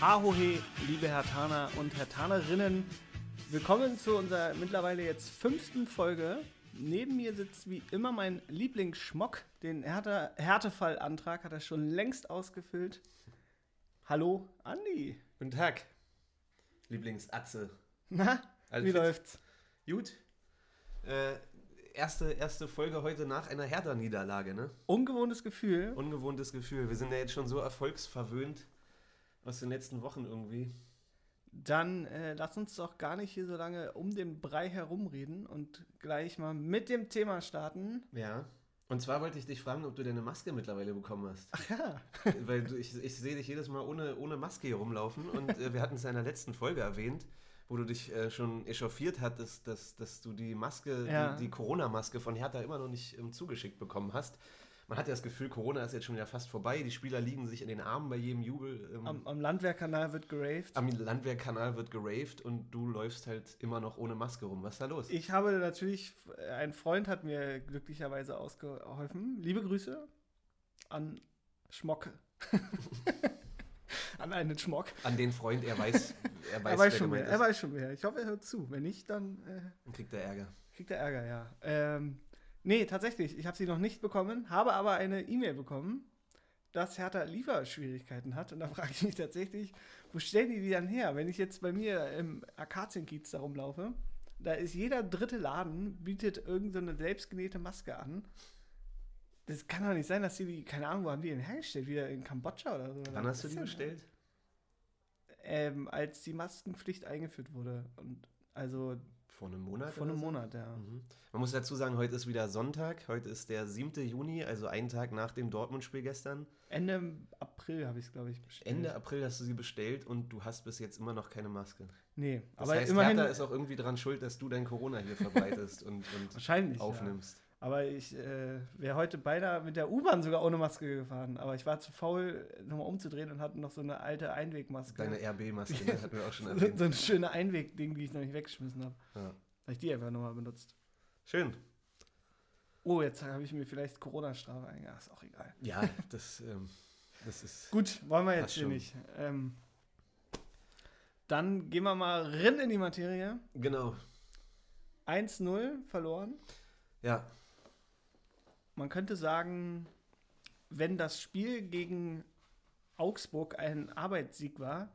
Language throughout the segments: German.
Hahohe, liebe Hertaner und Hertanerinnen. Willkommen zu unserer mittlerweile jetzt fünften Folge. Neben mir sitzt wie immer mein Lieblingsschmock. Den Härte Härtefallantrag hat er schon längst ausgefüllt. Hallo, Andi. Guten Tag, Lieblingsatze. Na, Alles wie läuft's? Gut. Äh, erste, erste Folge heute nach einer Hertha-Niederlage, ne? Ungewohntes Gefühl. Ungewohntes Gefühl. Wir sind ja jetzt schon so erfolgsverwöhnt aus den letzten Wochen irgendwie. Dann äh, lass uns doch gar nicht hier so lange um den Brei herumreden und gleich mal mit dem Thema starten. Ja. Und zwar wollte ich dich fragen, ob du deine Maske mittlerweile bekommen hast. Ach ja. Weil du, ich, ich sehe dich jedes Mal ohne, ohne Maske hier rumlaufen und äh, wir hatten es in der letzten Folge erwähnt, wo du dich äh, schon echauffiert hattest, dass, dass du die Maske, Ja. die, die Corona-Maske von Hertha immer noch nicht ähm, zugeschickt bekommen hast. Man hat ja das Gefühl, Corona ist jetzt schon wieder fast vorbei. Die Spieler liegen sich in den Armen bei jedem Jubel. Ähm, Am, am Landwehrkanal wird geraved. am Landwehrkanal wird geraved und du läufst halt immer noch ohne Maske rum. Was ist da los? Ich habe natürlich, ein Freund hat mir glücklicherweise ausgeholfen. Liebe Grüße an Schmocke. an einen Schmock. An den Freund, er weiß, er weiß, Er weiß schon mehr. Er weiß schon mehr. Ich hoffe, er hört zu. Wenn nicht, dann äh, Dann kriegt er Ärger. kriegt er Ärger, ja. Ähm, nee, tatsächlich. Ich habe sie noch nicht bekommen, habe aber eine E-Mail bekommen, dass Hertha Lieferschwierigkeiten hat. Und da frage ich mich tatsächlich, wo stellen die die dann her? Wenn ich jetzt bei mir im Akazienkiez da rumlaufe, da ist jeder dritte Laden, bietet irgendeine selbstgenähte Maske an. Das kann doch nicht sein, dass die die, keine Ahnung, wo haben die den hergestellt? Wieder in Kambodscha oder so? Wann hast du die denn- bestellt? Ähm, als die Maskenpflicht eingeführt wurde. Und also Vor einem Monat? vor einem so? Monat, ja. Mhm. Man muss dazu sagen, heute ist wieder Sonntag. Heute ist der 7. Juni, also einen Tag nach dem Dortmund-Spiel gestern. Ende April habe ich es, glaube ich, bestellt. Ende April hast du sie bestellt und du hast bis jetzt immer noch keine Maske. Nee, Das aber heißt, immerhin. Hertha ist auch irgendwie daran schuld, dass du dein Corona hier verbreitest und, und wahrscheinlich. Ja. Aber ich äh, wäre heute beinahe mit der U-Bahn sogar ohne Maske gefahren. Aber ich war zu faul, nochmal umzudrehen und hatte noch so eine alte Einwegmaske. Deine RB-Maske, ne, hatten wir auch schon so, erwähnt. so ein schöne Einwegding, die ich noch nicht weggeschmissen habe. Ja. Habe ich die einfach nochmal benutzt. Schön. Oh, jetzt habe ich mir vielleicht Corona-Strafe eingegangen. Ist auch egal. Ja, das, ähm, das ist. Gut, wollen wir jetzt hier schon. nicht. Ähm, dann gehen wir mal rein in die Materie. Genau. 1-0 verloren. Ja, Man könnte sagen, wenn das Spiel gegen Augsburg ein Arbeitssieg war,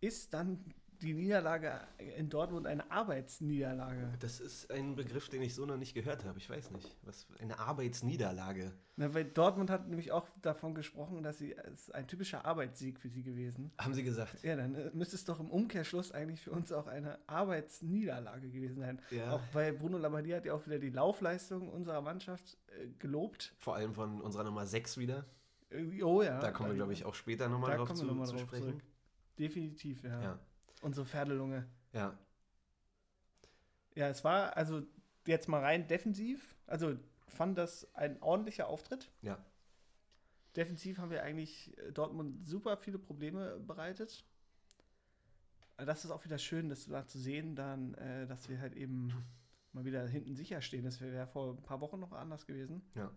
ist dann die Niederlage in Dortmund eine Arbeitsniederlage. das ist ein Begriff, den ich so noch nicht gehört habe. Ich weiß nicht. Was eine Arbeitsniederlage. Na, weil Dortmund hat nämlich auch davon gesprochen, dass sie es ein typischer Arbeitssieg für sie gewesen. Haben sie gesagt. Ja, dann äh, müsste es doch im Umkehrschluss eigentlich für uns auch eine Arbeitsniederlage gewesen sein. Ja. Auch weil Bruno Labbadia hat ja auch wieder die Laufleistung unserer Mannschaft äh, gelobt. Vor allem von unserer Nummer 6 wieder. Äh, Oh ja. Da kommen wir, glaube ich, auch später nochmal drauf zu, wir nochmal zu drauf sprechen. zurück. Definitiv, ja. Ja, Unsere Pferdelunge. ja. Ja, es war also jetzt mal rein defensiv. Also fand das ein ordentlicher Auftritt. Ja. Defensiv haben wir eigentlich äh, Dortmund super viele Probleme bereitet. Das ist auch wieder schön, das da zu sehen, dann, äh, dass wir halt eben mal wieder hinten sicher stehen. Das wäre vor ein paar Wochen noch anders gewesen. Ja.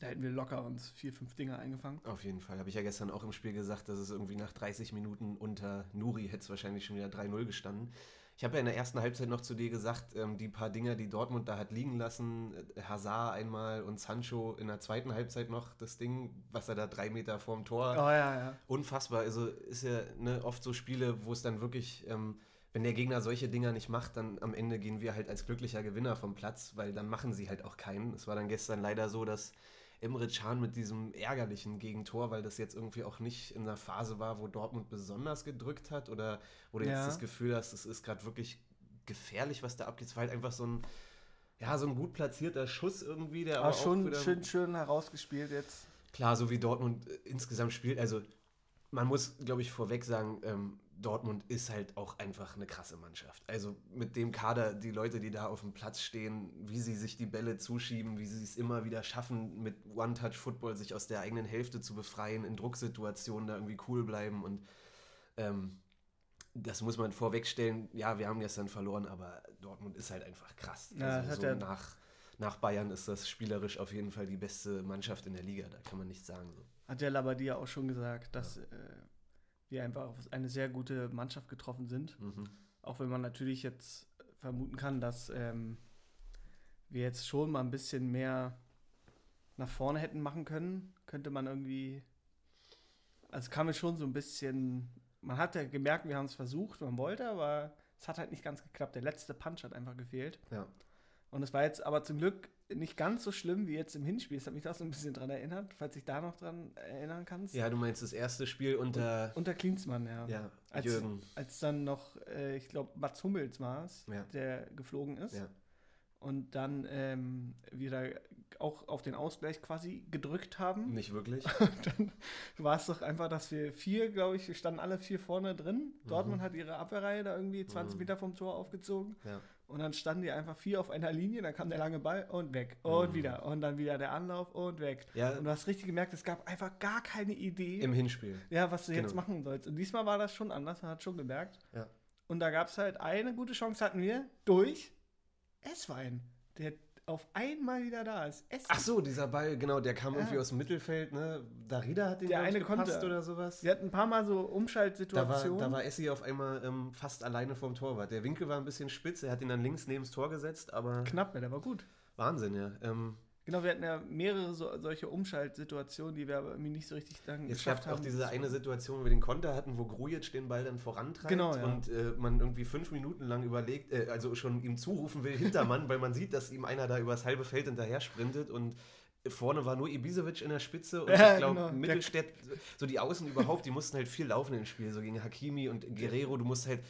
Da hätten wir locker uns vier, fünf Dinger eingefangen. Auf jeden Fall. Habe ich ja gestern auch im Spiel gesagt, dass es irgendwie nach 30 Minuten unter Nuri hätte es wahrscheinlich schon wieder 3-0 gestanden. Ich habe ja in der ersten Halbzeit noch zu dir gesagt, ähm, die paar Dinger, die Dortmund da hat liegen lassen, äh, Hazard einmal und Sancho in der zweiten Halbzeit noch das Ding, was er da drei Meter vorm Tor Oh ja, ja. unfassbar. Also ist ja ne, oft so Spiele, wo es dann wirklich, ähm, wenn der Gegner solche Dinger nicht macht, dann am Ende gehen wir halt als glücklicher Gewinner vom Platz, weil dann machen sie halt auch keinen. Es war dann gestern leider so, dass Emre Can mit diesem ärgerlichen Gegentor, weil das jetzt irgendwie auch nicht in einer Phase war, wo Dortmund besonders gedrückt hat oder wo du Ja. jetzt das Gefühl hast, es ist gerade wirklich gefährlich, was da abgeht. Es war halt einfach so ein, ja, so ein gut platzierter Schuss irgendwie, der Aber schon wieder- schön, schön herausgespielt jetzt. Klar, so wie Dortmund insgesamt spielt, also man muss, glaube ich, vorweg sagen, ähm, Dortmund ist halt auch einfach eine krasse Mannschaft. Also mit dem Kader, die Leute, die da auf dem Platz stehen, wie sie sich die Bälle zuschieben, wie sie es immer wieder schaffen, mit One-Touch-Football sich aus der eigenen Hälfte zu befreien, in Drucksituationen da irgendwie cool bleiben und ähm, das muss man vorwegstellen. Ja, wir haben gestern verloren, aber Dortmund ist halt einfach krass. Ja, also so ja- nach, nach Bayern ist das spielerisch auf jeden Fall die beste Mannschaft in der Liga. Da kann man nichts sagen. So. Hat der Labadia auch schon gesagt, dass äh, wir einfach auf eine sehr gute Mannschaft getroffen sind. Mhm. Auch wenn man natürlich jetzt vermuten kann, dass ähm, wir jetzt schon mal ein bisschen mehr nach vorne hätten machen können, könnte man irgendwie. Also kam es schon so ein bisschen. Man hat ja gemerkt, wir haben es versucht, man wollte, aber es hat halt nicht ganz geklappt. Der letzte Punch hat einfach gefehlt. Ja. Und es war jetzt aber zum Glück nicht ganz so schlimm wie jetzt im Hinspiel. Das hat mich da so ein bisschen dran erinnert, falls dich da noch dran erinnern kannst. ja, du meinst das erste Spiel unter Unter Klinsmann, ja. ja, Als- Jürgen. Als dann noch, äh, ich glaube, Mats Hummels war es, Ja. der geflogen ist. Ja. Und dann ähm, wieder auch auf den Ausgleich quasi gedrückt haben. Nicht wirklich. dann war es doch einfach, dass wir vier, glaube ich, wir standen alle vier vorne drin. Dortmund hat ihre Abwehrreihe da irgendwie 20 Mhm. Meter vom Tor aufgezogen. Ja. Und dann standen die einfach vier auf einer Linie, dann kam der lange Ball und weg. Und Mhm. wieder. Und dann wieder der Anlauf und weg. Ja, Und du hast richtig gemerkt, es gab einfach gar keine Idee, im Hinspiel. ja, was du jetzt Genau. machen sollst. Und diesmal war das schon anders, man hat schon gemerkt. Ja. Und da gab es halt eine gute Chance, hatten wir durch Esswein, der auf einmal wieder da ist. Esswein. Ach so, dieser Ball, genau, der kam Ja. irgendwie aus dem Mittelfeld, ne? Darida hat den Der eine gepasst konnte. oder sowas. Sie hatten ein paar Mal so Da war, Umschaltsituationen. da war Essi auf einmal ähm, fast alleine vorm Torwart. Der Winkel war ein bisschen spitz, er hat ihn dann links neben das Tor gesetzt, aber Knapp, ja, der war gut. Wahnsinn, ja. Ähm, Genau, wir hatten ja mehrere so, solche Umschaltsituationen, die wir aber irgendwie nicht so richtig dann es geschafft gab auch haben. diese eine Situation, wo wir den Konter hatten, wo Grujic den Ball dann vorantreibt Genau, ja. und äh, man irgendwie fünf Minuten lang überlegt, äh, also schon ihm zurufen will, Hintermann, weil man sieht, dass ihm einer da übers halbe Feld hinterher sprintet und vorne war nur Ibisevic in der Spitze und Ja, ich glaube, genau. Mittelstädt, so die Außen überhaupt, die mussten halt viel laufen im Spiel, so gegen Hakimi und Guerrero, du musst halt,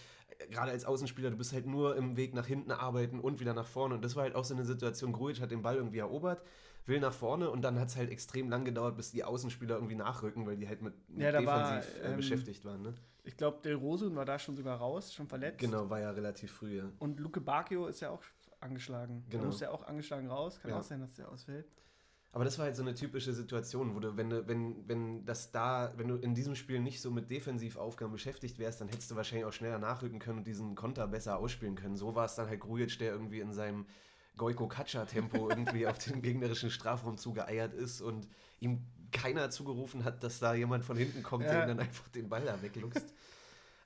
gerade als Außenspieler, du bist halt nur im Weg nach hinten arbeiten und wieder nach vorne und das war halt auch so eine Situation, Grujic hat den Ball irgendwie erobert, will nach vorne und dann hat es halt extrem lang gedauert, bis die Außenspieler irgendwie nachrücken, weil die halt mit, mit Ja, da war, defensiv äh, ähm, beschäftigt waren. Ne? Ich glaube, Del Rosun war da schon sogar raus, schon verletzt. Genau, war ja relativ früh. Ja. Und Luke Bacchio ist ja auch angeschlagen. Der Genau. muss ja auch angeschlagen raus. Kann Ja. auch sein, dass der ausfällt. Aber das war halt so eine typische Situation, wo du, wenn du, wenn, wenn das da, wenn du in diesem Spiel nicht so mit Defensivaufgaben beschäftigt wärst, dann hättest du wahrscheinlich auch schneller nachrücken können und diesen Konter besser ausspielen können. So war es dann halt Grujic, der irgendwie in seinem Goiko Katscha-Tempo irgendwie auf den gegnerischen Strafraum zugeeiert ist und ihm keiner zugerufen hat, dass da jemand von hinten kommt, der Ja. ihm dann einfach den Ball da wegluchst.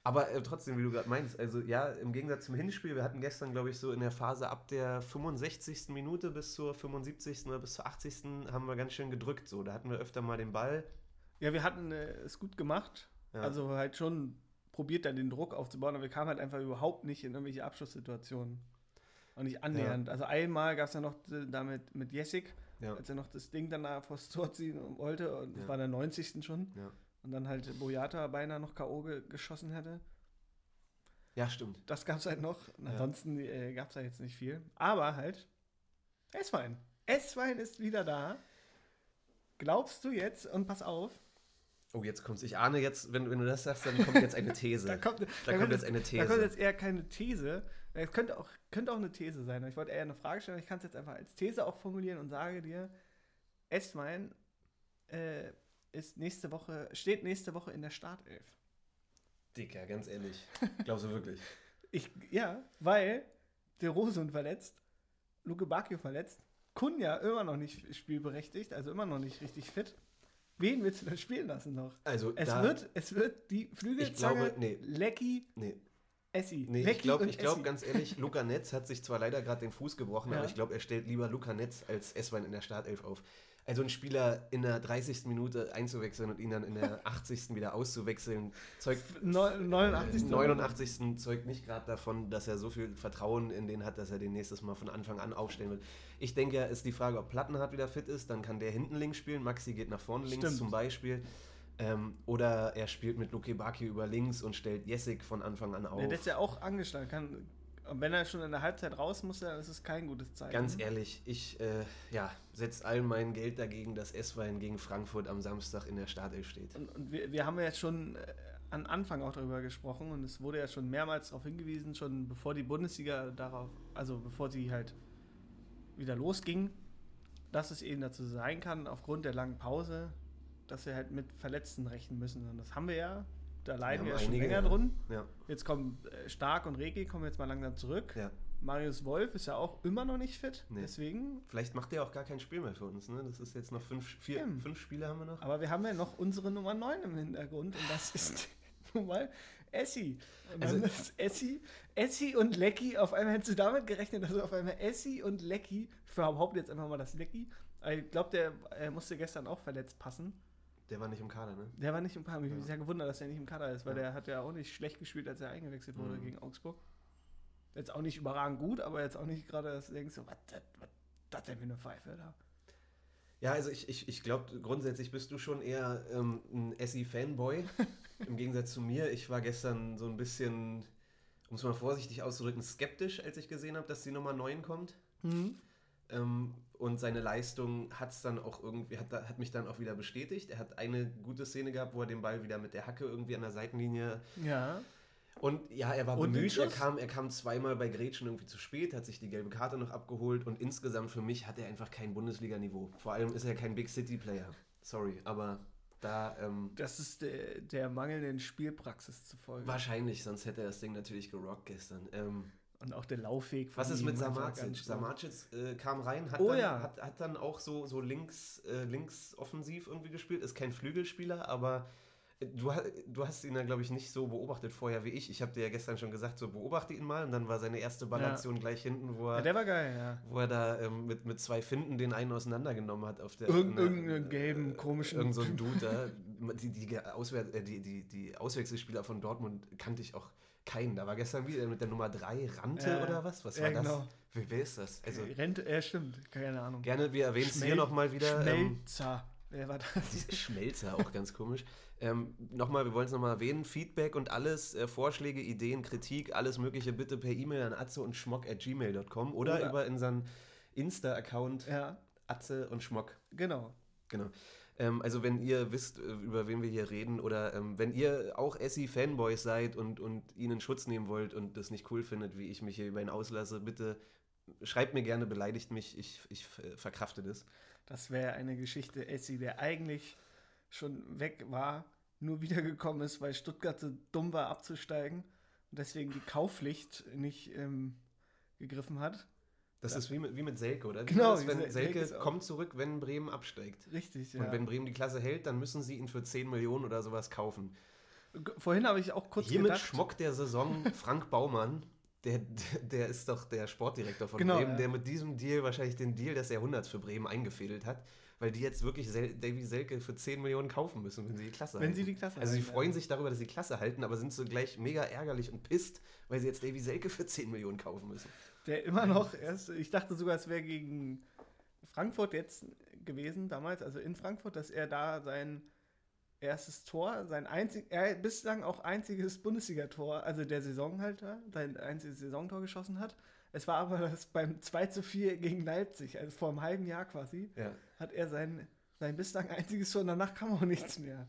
Aber äh, trotzdem, wie du gerade meinst, also ja, im Gegensatz zum Hinspiel, wir hatten gestern, glaube ich, so in der Phase ab der 65. Minute bis zur 75. oder bis zur 80. haben wir ganz schön gedrückt. So, da hatten wir öfter mal den Ball. Ja, wir hatten äh, es gut gemacht. Ja. Also halt schon probiert, dann den Druck aufzubauen, aber wir kamen halt einfach überhaupt nicht in irgendwelche Abschlusssituationen. Und nicht annähernd. Also einmal gab es ja noch äh, damit mit Jessic, Ja. als er noch das Ding dann da vors Tor ziehen wollte. Und das Ja. war der 90. schon. Ja. Und dann halt Boyata beinahe noch K.O. ge geschossen hätte. ja, stimmt. Das gab es halt noch. Ja. ansonsten äh, gab es da jetzt nicht viel. Aber halt, Esswein. Esswein ist wieder da. Glaubst du jetzt, und pass auf, Oh, jetzt kommt's. Ich ahne jetzt, wenn, wenn du das sagst, dann kommt jetzt eine These. da kommt, da kommt jetzt eine Da kommt These. jetzt eher keine These. Es könnte auch, könnte auch eine These sein. Ich wollte eher eine Frage stellen, ich kann es jetzt einfach als These auch formulieren und sage dir, Esswein äh, ist nächste Woche, steht nächste Woche in der Startelf. Dicker, ganz ehrlich. Glaubst du wirklich? Ich, ja, weil der Rosen verletzt, Luke Bacchio verletzt, Kunja immer noch nicht spielberechtigt, also immer noch nicht richtig fit. Wen willst du denn spielen lassen noch? Also, Es, da, wird, es wird die Flügelzange glaube, nee. Lecky Nee, Essi. nee Lecky ich glaube ich glaub, ganz ehrlich, Luca Netz hat sich zwar leider gerade den Fuß gebrochen, Ja. aber ich glaube, er stellt lieber Luca Netz als Esswein in der Startelf auf. Also einen Spieler in der 30. Minute einzuwechseln und ihn dann in der 80. wieder auszuwechseln, zeugt Neu- 89. 89. zeugt nicht gerade davon, dass er so viel Vertrauen in den hat, dass er den nächstes Mal von Anfang an aufstellen wird. Ich denke, ja, ist die Frage, ob Plattenhardt wieder fit ist, dann kann der hinten links spielen. Maxi geht nach vorne links Stimmt. zum Beispiel. Ähm, oder er spielt mit Luke Baki über links und stellt Jessic von Anfang an auf. Ja, der ist ja auch angeschlagen. Kann, und wenn er schon in der Halbzeit raus muss, dann ist es kein gutes Zeichen. Ganz ehrlich, ich äh, ja, setze all mein Geld dagegen, dass Esswein gegen Frankfurt am Samstag in der Startelf steht. Und, und wir, wir haben ja jetzt schon äh, an Anfang auch darüber gesprochen und es wurde ja schon mehrmals darauf hingewiesen, schon bevor die Bundesliga darauf, also bevor sie halt wieder losging, dass es eben dazu sein kann, aufgrund der langen Pause, dass wir halt mit Verletzten rechnen müssen. Und das haben wir ja. Da leiden wir, ja schon länger ja. drin. Ja, Jetzt kommen äh, Stark und Regi kommen jetzt mal langsam zurück. ja. Marius Wolf ist ja auch immer noch nicht fit. Nee. Deswegen Vielleicht macht der auch gar kein Spiel mehr für uns. Ne? Das ist jetzt noch fünf, vier, Stimmt. fünf Spiele haben wir noch. Aber wir haben ja noch unsere Nummer 9 im Hintergrund und das ist nun mal Essi. Und Also- dann ist Essi, Essi und Lecky, auf einmal hättest du damit gerechnet, dass auf einmal Essi und Lecky, ich behaupte jetzt einfach mal das Lecky, ich glaube, der musste gestern auch verletzt passen. Der war nicht im Kader, ne? Der war nicht im Kader. Ich bin Ja. sehr gewundert, dass er nicht im Kader ist, weil Ja. der hat ja auch nicht schlecht gespielt, als er eingewechselt wurde Mhm. gegen Augsburg. Jetzt auch nicht überragend gut, aber jetzt auch nicht gerade, dass du denkst, so, was das- denn für eine Pfeife da? Ja, also ich, ich, ich glaube, grundsätzlich bist du schon eher ähm, ein Essi-Fanboy. Im Gegensatz zu mir. Ich war gestern so ein bisschen, um es mal vorsichtig auszudrücken, skeptisch, als ich gesehen habe, dass die Nummer 9 kommt. Ähm, und seine Leistung hat es dann auch irgendwie, hat, hat mich dann auch wieder bestätigt. Er hat eine gute Szene gehabt, wo er den Ball wieder mit der Hacke irgendwie an der Seitenlinie. Ja. Und ja, er war Und bemüht, er kam, er kam zweimal bei Gretchen irgendwie zu spät, hat sich die gelbe Karte noch abgeholt und insgesamt für mich hat er einfach kein Bundesliga-Niveau. Vor allem ist er kein Big City-Player. Sorry, aber da ähm, Das ist der, der mangelnden Spielpraxis zufolge. wahrscheinlich, sonst hätte er das Ding natürlich gerockt gestern. Ähm, Und auch der Laufweg von Was ist mit stark. Samacic äh, kam rein, hat, Oh dann, ja. hat, hat dann auch so, so links, äh, links offensiv irgendwie gespielt. Ist kein Flügelspieler, aber äh, du, du hast ihn ja, glaube ich, nicht so beobachtet vorher wie ich. Ich habe dir ja gestern schon gesagt, so beobachte ihn mal. Und dann war seine erste Ballaktion gleich hinten, wo Ja, er, der war geil, ja. wo er da ähm, mit, mit zwei Finden den einen auseinandergenommen hat. Auf der, Irgend, irgendeinen gelben, komischen. Irgend so ein Dude da. Die, die, Auswär äh, die, die, die Auswechselspieler von Dortmund kannte ich auch keinen. Da war gestern wieder mit der Nummer 3 Rante Ja, oder was? Was ja, war das? genau. Wer, wer ist das? Also Rente, äh, stimmt, keine Ahnung. gerne, wir erwähnen es hier nochmal wieder. Ähm, Schmelzer. Wer war das? Schmelzer, auch ganz komisch. Ähm, nochmal, wir wollen es nochmal erwähnen. Feedback und alles, äh, Vorschläge, Ideen, Kritik, alles Mögliche bitte per E-Mail an atze und schmock at gmail.com oder, Oder- über unseren Insta-Account Ja, atze und schmock. genau. Genau. Ähm, also wenn ihr wisst, äh, über wen wir hier reden oder ähm, wenn ihr auch Essi-Fanboys seid und, und ihn in Schutz nehmen wollt und das nicht cool findet, wie ich mich hier über ihn auslasse, bitte schreibt mir gerne, beleidigt mich, ich, ich äh, verkrafte das. Das wäre eine Geschichte, Essi, der eigentlich schon weg war, nur wiedergekommen ist, weil Stuttgart so dumm war abzusteigen und deswegen die Kaufpflicht nicht ähm, gegriffen hat. Das Ja. ist wie mit, wie mit Selke, oder? Wie Genau, das, wenn Sel- Selke Selke kommt zurück, wenn Bremen absteigt. Richtig, ja. Und wenn Bremen die Klasse hält, dann müssen sie ihn für 10 Millionen oder sowas kaufen. Vorhin habe ich auch kurz Hiermit gedacht. Schmock der Saison Frank Baumann, der, der ist doch der Sportdirektor von Genau, Bremen, ja. der mit diesem Deal wahrscheinlich den Deal des Jahrhunderts für Bremen eingefädelt hat, weil die jetzt wirklich Sel Davy Selke für 10 Millionen kaufen müssen, wenn sie die Klasse wenn halten. sie die Klasse also sie halten, freuen ja. sich darüber, dass sie Klasse halten, aber sind so gleich mega ärgerlich und pisst, weil sie jetzt Davy Selke für 10 Millionen kaufen müssen. Der immer noch erst, ich dachte sogar, es wäre gegen Frankfurt jetzt gewesen, damals, also in Frankfurt, dass er da sein erstes Tor, sein einzig, er bislang auch einziges Bundesligator, also der Saisonhalter, sein einziges Saisontor geschossen hat. Es war aber das beim 2 zu 4 gegen Leipzig, also vor einem halben Jahr quasi, Ja. hat er sein, sein bislang einziges Tor und danach kam auch nichts mehr.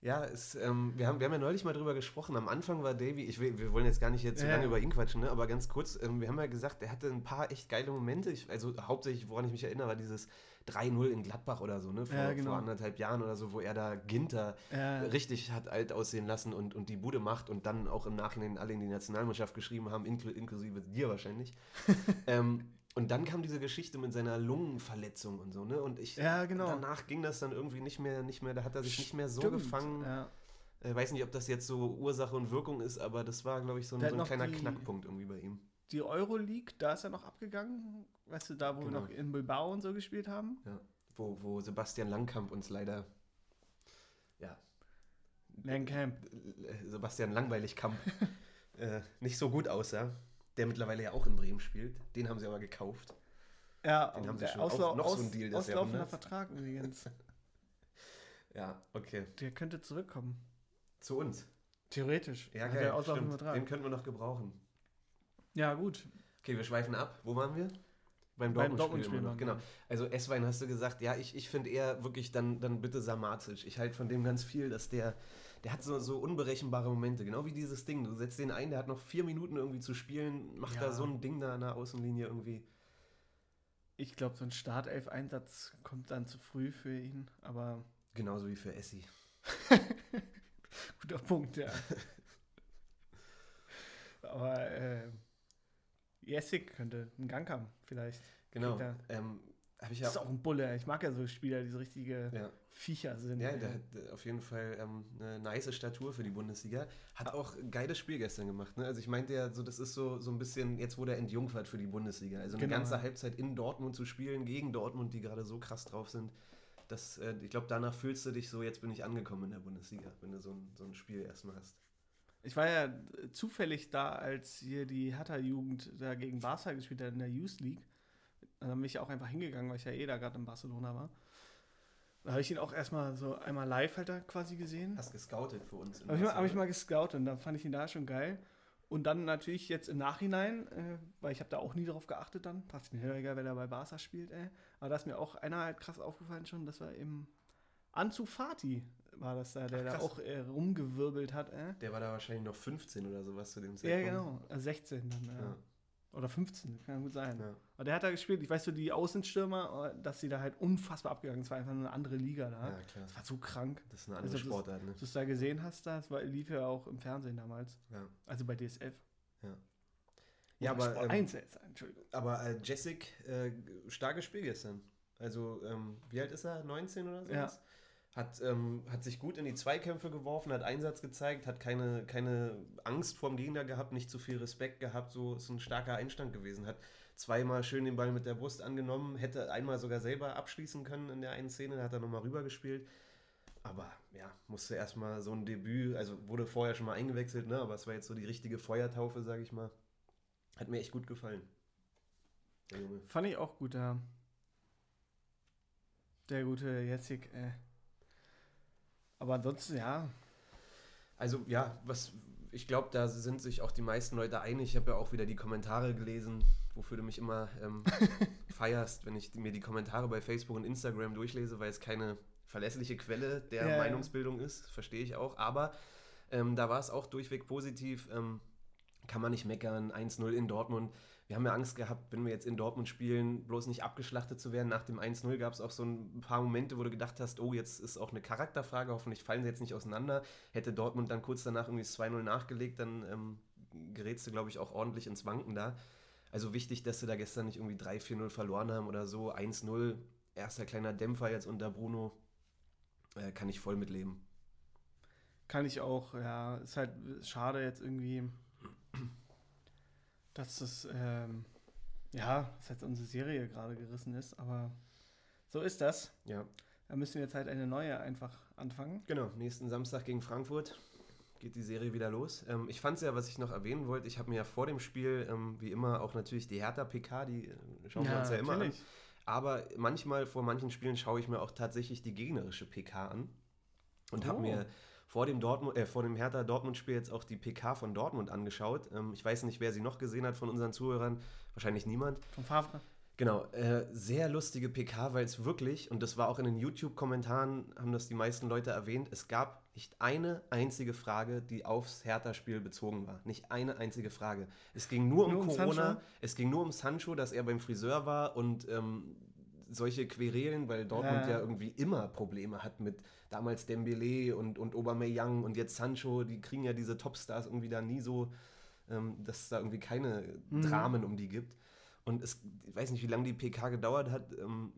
Ja, es, ähm, wir, haben, wir haben ja neulich mal drüber gesprochen. Am Anfang war Davy, ich will, wir wollen jetzt gar nicht jetzt so Ja. lange über ihn quatschen, ne? aber ganz kurz, ähm, wir haben ja gesagt, er hatte ein paar echt geile Momente. Ich, also hauptsächlich, woran ich mich erinnere, war dieses 3-0 in Gladbach oder so, ne? Vor, Ja, genau. vor anderthalb Jahren oder so, wo er da Ginter Ja. richtig hat alt aussehen lassen und, und die Bude macht und dann auch im Nachhinein alle in die Nationalmannschaft geschrieben haben, inklu inklusive dir wahrscheinlich. ähm, und dann kam diese Geschichte mit seiner Lungenverletzung und so, ne? Und ich Ja, genau. danach ging das dann irgendwie nicht mehr, nicht mehr, da hat er sich nicht mehr so Stimmt, gefangen. Ja. Ich weiß nicht, ob das jetzt so Ursache und Wirkung ist, aber das war, glaube ich, so ein, so ein kleiner die- Knackpunkt irgendwie bei ihm. Die Euroleague, da ist er noch abgegangen, weißt du, da wo Genau. wir noch in Bilbao und so gespielt haben. Ja. Wo, wo Sebastian Langkamp uns leider, ja, Langcamp. äh, Sebastian Langweiligkamp äh, nicht so gut aussah. Der mittlerweile ja auch in Bremen spielt. Den haben sie aber gekauft. Ja, Den haben sie schon auch Auslau noch so aus, ein Deal des auslaufender Jahrhunderts. Vertrag übrigens. Ja, okay. Der könnte zurückkommen. Zu uns. Theoretisch. Ja, geil. der Stimmt. Vertrag. Den könnten wir noch gebrauchen. Ja, gut. Okay, wir schweifen ab. Wo waren wir? Beim Dortmund-Spiel noch. waren Genau. Also Esswein hast du gesagt, ja, ich, ich finde eher wirklich dann, dann bitte Samacic. Ich halte von dem ganz viel, dass der, der hat so, so unberechenbare Momente. Genau wie dieses Ding. Du setzt den ein, der hat noch vier Minuten irgendwie zu spielen, macht Ja. da so ein Ding da an der Außenlinie irgendwie. Ich glaube, so ein Startelf-Einsatz kommt dann zu früh für ihn, aber Genauso wie für Essi. guter Punkt, ja. aber äh, Jessic könnte einen Gang haben, vielleicht. Genau. Ähm, ich Das ist auch ein Bulle. Ich mag ja so Spieler, die so richtige Ja. Viecher sind. Ja, der hat äh, auf jeden Fall ähm, eine nice Statur für die Bundesliga. Hat auch ein geiles Spiel gestern gemacht. Ne? Also ich meinte ja, so, das ist so, so ein bisschen, jetzt wurde er entjungfert für die Bundesliga. Also eine Genau, ganze. Halbzeit in Dortmund zu spielen, gegen Dortmund, die gerade so krass drauf sind. Das, äh, ich glaube, danach fühlst du dich so, jetzt bin ich angekommen in der Bundesliga, wenn du so ein, so ein Spiel erstmal hast. Ich war ja äh, zufällig da, als hier die Hertha-Jugend da gegen Barca gespielt hat in der Youth League. Da bin ich auch einfach hingegangen, weil ich ja eh da gerade in Barcelona war. Da habe ich ihn auch erstmal so einmal live halt da quasi gesehen. Hast gescoutet für uns. Habe ich, mal- hab ich mal gescoutet und da fand ich ihn da schon geil. Und dann natürlich jetzt im Nachhinein, äh, weil ich habe da auch nie drauf geachtet dann, passt mir egal, wenn er bei Barca spielt, ey. Aber da ist mir auch einer halt krass aufgefallen schon, das war im Anzu Fati war das da, der Ach, da auch äh, rumgewirbelt hat, ey. Der war da wahrscheinlich noch 15 oder sowas zu dem Ja, Zeitpunkt. genau. Äh, 16 dann, ja. Ja, Oder 15, kann gut sein. ja. Aber der hat da gespielt. Ich weiß so, die Außenstürmer, dass sie da halt unfassbar abgegangen sind. Es war einfach eine andere Liga da. ja, klar. Das war so krank. Das ist eine andere Also Sportart, ne? Dass du es da gesehen hast, da, das war, lief ja auch im Fernsehen damals. Ja. Also bei DSF. Ja, Oder aber, Sport ähm, 1 jetzt, Entschuldigung. Aber äh, Jessic, äh, starkes Spiel gestern. Also, ähm, wie alt ist er? 19 oder sowas? Hat, ähm, hat sich gut in die Zweikämpfe geworfen, hat Einsatz gezeigt, hat keine, keine Angst vorm Gegner gehabt, nicht zu viel Respekt gehabt. So ist ein starker Einstand gewesen. Hat zweimal schön den Ball mit der Brust angenommen, hätte einmal sogar selber abschließen können in der einen Szene, hat er nochmal rübergespielt. Aber ja, musste erstmal so ein Debüt, also wurde vorher schon mal eingewechselt, ne? aber es war jetzt so die richtige Feuertaufe, sage ich mal. Hat mir echt gut gefallen. Fand ich auch gut, ja. Der gute Jessic, äh. Aber ansonsten, ja. Also ja, was ich glaube, da sind sich auch die meisten Leute einig. Ich habe ja auch wieder die Kommentare gelesen, wofür du mich immer ähm, feierst, wenn ich mir die Kommentare bei Facebook und Instagram durchlese, weil es keine verlässliche Quelle der Ja, ja. Meinungsbildung ist, verstehe ich auch. Aber ähm, da war es auch durchweg positiv. Ähm, kann man nicht meckern. 1-0 in Dortmund. Wir haben ja Angst gehabt, wenn wir jetzt in Dortmund spielen, bloß nicht abgeschlachtet zu werden. Nach dem 1-0 gab es auch so ein paar Momente, wo du gedacht hast, oh, jetzt ist auch eine Charakterfrage, hoffentlich fallen sie jetzt nicht auseinander. Hätte Dortmund dann kurz danach irgendwie das 2-0 nachgelegt, dann ähm, gerätst du, glaube ich, auch ordentlich ins Wanken da. Also wichtig, dass sie da gestern nicht irgendwie 3-4-0 verloren haben oder so. 1-0, erster kleiner Dämpfer jetzt unter Bruno. Äh, kann ich voll mitleben. Kann ich auch, ja. Ist halt schade jetzt irgendwie, dass das, ähm, ja, dass jetzt unsere Serie gerade gerissen ist, aber so ist das. Ja, Da müssen wir jetzt halt eine neue einfach anfangen. Genau, nächsten Samstag gegen Frankfurt geht die Serie wieder los. Ähm, ich fand es ja, was ich noch erwähnen wollte, ich habe mir ja vor dem Spiel, ähm, wie immer, auch natürlich die Hertha-PK, die äh, schauen wir uns ja immer an. Aber manchmal, vor manchen Spielen, schaue ich mir auch tatsächlich die gegnerische PK an. Und habe Oh. mir vor dem, Dortmund, äh, vor dem Hertha-Dortmund-Spiel jetzt auch die PK von Dortmund angeschaut. Ähm, ich weiß nicht, wer sie noch gesehen hat von unseren Zuhörern. Wahrscheinlich niemand. Vom Favre. Genau, äh, sehr lustige PK, weil es wirklich, und das war auch in den YouTube-Kommentaren, haben das die meisten Leute erwähnt, es gab nicht eine einzige Frage, die aufs Hertha-Spiel bezogen war. Nicht eine einzige Frage. Es ging nur um Nur um Corona, Sancho? es ging nur um Sancho, dass er beim Friseur war und ähm, solche Querelen, weil Dortmund Ja. ja irgendwie immer Probleme hat mit damals Dembele und, und Aubameyang und jetzt Sancho, die kriegen ja diese Topstars irgendwie da nie so, ähm, dass es da irgendwie keine Mhm. Dramen um die gibt. Und es, ich weiß nicht, wie lange die PK gedauert hat. Ähm,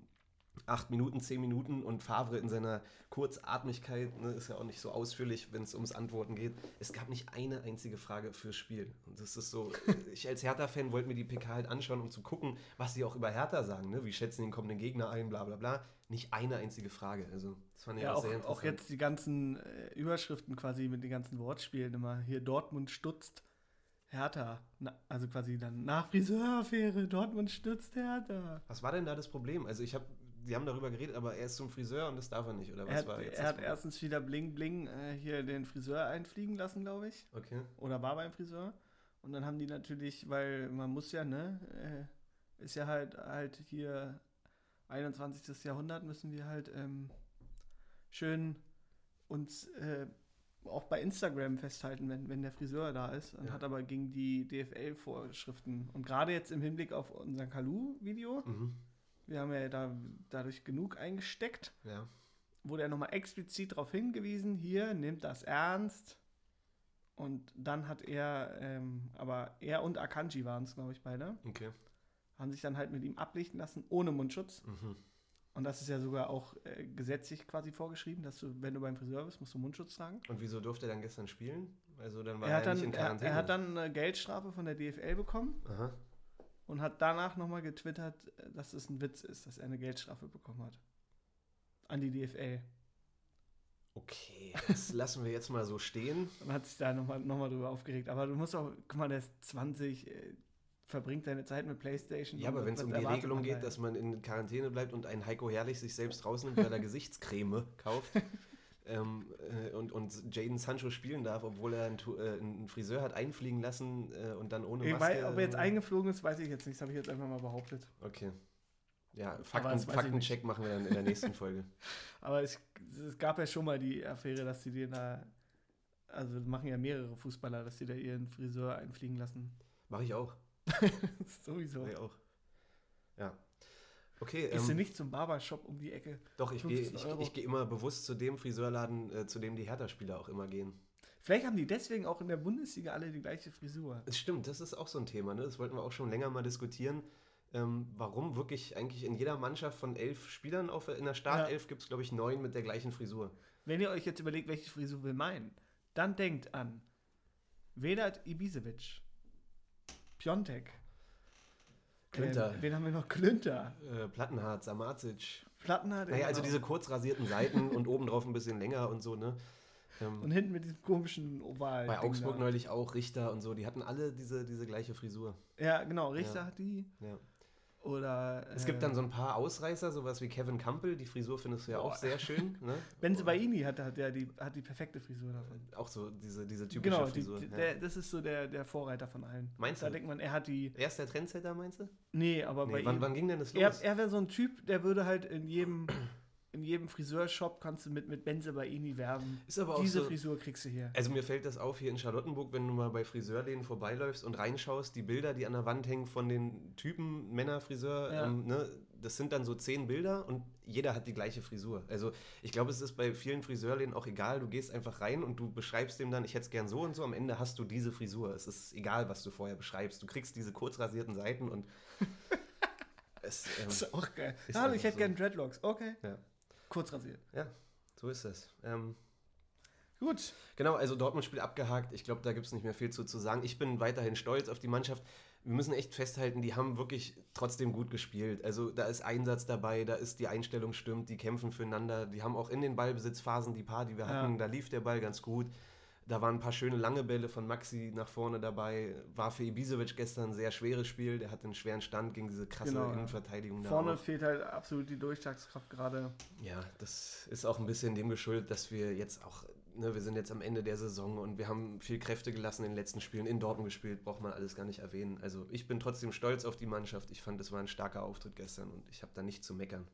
acht Minuten, zehn Minuten und Favre in seiner Kurzatmigkeit ne, ist ja auch nicht so ausführlich, wenn es ums Antworten geht. Es gab nicht eine einzige Frage fürs Spiel. Und das ist so, ich als Hertha-Fan wollte mir die PK halt anschauen, um zu gucken, was sie auch über Hertha sagen. Ne? Wie schätzen den kommenden Gegner ein, bla bla bla. Nicht eine einzige Frage. Also, das fand ich Ja, auch auch, sehr auch interessant. jetzt die ganzen äh, Überschriften quasi mit den ganzen Wortspielen immer. Hier Dortmund stutzt Hertha. Na, also quasi dann nach Friseuraffäre, Dortmund stützt Hertha. Was war denn da das Problem? Also, ich habe, die haben darüber geredet, aber er ist zum Friseur und das darf er nicht, oder was Er hat, war jetzt? er hat erstens wieder Bling Bling äh, hier den Friseur einfliegen lassen, glaube ich. Okay. Oder war beim Friseur. Und dann haben die natürlich, weil man muss ja, ne, äh, ist ja halt halt hier 21. Jahrhundert, müssen wir halt ähm, schön uns äh, auch bei Instagram festhalten, wenn, wenn der Friseur da ist. Und Ja. hat aber gegen die DFL-Vorschriften. Und gerade jetzt im Hinblick auf unser Kalu-Video, Mhm. Wir haben ja da dadurch genug eingesteckt, Ja. wurde er nochmal explizit darauf hingewiesen, hier, nimmt das ernst. Und dann hat er, ähm, aber er und Akanji waren es, glaube ich, beide, Okay. haben sich dann halt mit ihm ablichten lassen, ohne Mundschutz. Mhm. Und das ist ja sogar auch äh, gesetzlich quasi vorgeschrieben, dass du, wenn du beim Friseur bist, musst du Mundschutz tragen. Und wieso durfte er dann gestern spielen? Also dann war Er er, hat, dann, nicht in er, Quarantäne. er hat dann eine Geldstrafe von der DFL bekommen Aha. Und hat danach nochmal getwittert, äh, dass es ein Witz ist, dass er eine Geldstrafe bekommen hat. An die DFL. Okay, das lassen wir jetzt mal so stehen. Und hat sich da nochmal noch mal drüber aufgeregt. Aber du musst auch, guck mal, der ist 20, äh, verbringt seine Zeit mit Playstation. Ja, aber wenn es um die Regelung geht, da? dass man in Quarantäne bleibt und ein Heiko Herrlich sich selbst rausnimmt, weil er Gesichtscreme kauft ähm, äh, und, und Jaden Sancho spielen darf, obwohl er einen, äh, einen Friseur hat einfliegen lassen äh, und dann ohne Ich Maske. weiß, ob er jetzt eingeflogen ist, weiß ich jetzt nicht. Das habe ich jetzt einfach mal behauptet. Okay. Ja, Fakten, ich Faktencheck machen wir dann in der nächsten Folge. Aber es, es gab ja schon mal die Affäre, dass die den da. Also machen ja mehrere Fußballer, dass die da ihren Friseur einfliegen lassen. Mache ich auch. Sowieso. Mach ich auch. Ja. Okay, Gehst du ähm, nicht zum Barbershop um die Ecke? doch, ich gehe 15 ich, Euro. ich geh immer bewusst zu dem Friseurladen, äh, zu dem die Hertha-Spieler auch immer gehen. Vielleicht haben die deswegen auch in der Bundesliga alle die gleiche Frisur. Es stimmt, das ist auch so ein Thema, ne? Das wollten wir auch schon länger mal diskutieren. Ähm, warum wirklich eigentlich in jeder Mannschaft von elf Spielern auf, in der Startelf gibt es, glaube ich, neun mit der gleichen Frisur. Wenn ihr euch jetzt überlegt, welche Frisur wir meinen, dann denkt an Vedat Ibisevic, Piontek, Klünter. Ähm, wen haben wir noch? Klünter, Äh, Plattenhardt, Samacic. Plattenhardt. Naja, also genau. diese kurz rasierten Seiten und obendrauf ein bisschen länger und so, ne? Ähm, Und hinten mit diesem komischen Oval. bei Augsburg da. neulich auch Richter und so, die hatten alle diese, diese gleiche Frisur. Ja, genau, Richter Ja. hat die. Ja. Oder. Es gibt dann so ein paar Ausreißer, sowas wie Kevin Campbell, die Frisur findest du ja auch Boah. sehr schön. Ne? Benzebaini hat, hat ja die, hat die perfekte Frisur davon. Auch so diese, diese typische Genau, Frisur. die, ja. das ist so der, der Vorreiter von allen. Meinst da du? denkt man, er hat die. Er ist der Trendsetter, meinst du? Nee, aber bei Nee, wann, ihm. wann ging denn das er los? er wäre so ein Typ, der würde halt in jedem, in jedem Friseurshop kannst du mit, mit Benzebaini werben. Ist aber auch Diese so, Frisur kriegst du hier. Also mir fällt das auf hier in Charlottenburg, wenn du mal bei Friseurläden vorbeiläufst und reinschaust, die Bilder, die an der Wand hängen von den Typen, Männer, Friseur, Ja. ähm, ne, das sind dann so zehn Bilder und jeder hat die gleiche Frisur. Also ich glaube, es ist bei vielen Friseurläden auch egal, du gehst einfach rein und du beschreibst dem dann, ich hätte es gern so und so, am Ende hast du diese Frisur. Es ist egal, was du vorher beschreibst. Du kriegst diese kurz rasierten Seiten und es, ähm, Das ist auch geil. Ist einfach ich hätte so. gern Dreadlocks. Okay. Ja. Kurz rasiert. ja, so ist das. Ähm, Gut. Genau, also Dortmund-Spiel abgehakt. Ich glaube, da gibt es nicht mehr viel zu, zu sagen. Ich bin weiterhin stolz auf die Mannschaft. Wir müssen echt festhalten, die haben wirklich trotzdem gut gespielt. Also da ist Einsatz dabei, da ist die Einstellung stimmt, die kämpfen füreinander. Die haben auch in den Ballbesitzphasen die paar, die wir Ja. hatten, da lief der Ball ganz gut. Da waren ein paar schöne lange Bälle von Maxi nach vorne dabei. War für Ibisevic gestern ein sehr schweres Spiel. Der hatte einen schweren Stand gegen diese krasse Genau, ja. Innenverteidigung. da Vorne fehlt halt absolut die Durchschlagskraft gerade. Ja, das ist auch ein bisschen dem geschuldet, dass wir jetzt auch, ne, wir sind jetzt am Ende der Saison und wir haben viel Kräfte gelassen in den letzten Spielen. In Dortmund gespielt, braucht man alles gar nicht erwähnen. Also ich bin trotzdem stolz auf die Mannschaft. Ich fand, es war ein starker Auftritt gestern und ich habe da nicht zu meckern.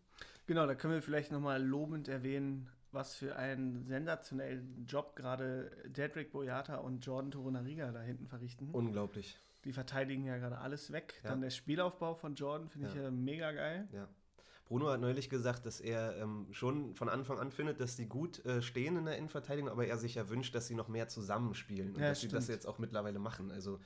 Genau, da können wir vielleicht nochmal lobend erwähnen, was für einen sensationellen Job gerade Dedrick Boyata und Jordan Torunariga da hinten verrichten. Unglaublich. Die verteidigen ja gerade alles weg. Ja. Dann der Spielaufbau von Jordan finde ich Ja. ja mega geil. Ja. Bruno hat neulich gesagt, dass er ähm, schon von Anfang an findet, dass die gut äh, stehen in der Innenverteidigung, aber er sich ja wünscht, dass sie noch mehr zusammenspielen und Ja, dass sie das stimmt. jetzt auch mittlerweile machen. Also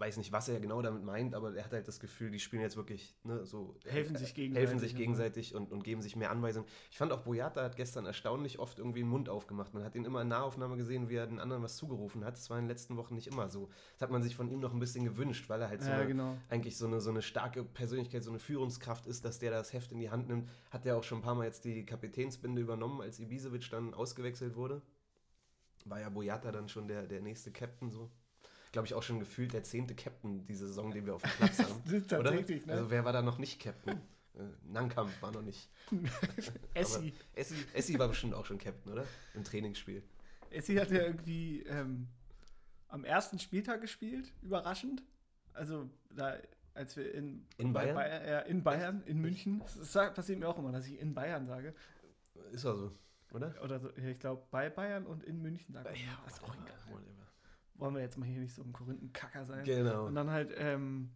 weiß nicht, was er genau damit meint, aber er hat halt das Gefühl, die spielen jetzt wirklich ne, so Helfen sich gegenseitig. helfen sich gegenseitig und, und geben sich mehr Anweisungen. Ich fand auch Boyata hat gestern erstaunlich oft irgendwie den Mund aufgemacht. Man hat ihn immer in Nahaufnahme gesehen, wie er den anderen was zugerufen hat. Das war in den letzten Wochen nicht immer so. Das hat man sich von ihm noch ein bisschen gewünscht, weil er halt so Ja, eine, genau. eigentlich so eine, so eine starke Persönlichkeit, so eine Führungskraft ist, dass der das Heft in die Hand nimmt. Hat der auch schon ein paar Mal jetzt die Kapitänsbinde übernommen, als Ibisevic dann ausgewechselt wurde. War ja Boyata dann schon der, der nächste Captain so. Glaube ich auch schon gefühlt der zehnte Captain diese Saison, den wir auf dem Platz haben. Das tatsächlich, ne? Also wer war da noch nicht Captain? Äh, Nankamp war noch nicht. Essi. Essi, Essi war bestimmt auch schon Captain, oder? Im Trainingsspiel. Essi hat ja irgendwie ähm, am ersten Spieltag gespielt, überraschend. Also da, als wir in, In bei Bayern? ja, in Bayern, in München. Das passiert mir auch immer, dass ich in Bayern sage. Ist ja so, oder? Oder so, ja, ich glaube bei Bayern und in München sagt man. das ist auch egal. Wollen wir jetzt mal hier nicht so ein Korinthenkacker sein. Genau. Und dann halt, ähm,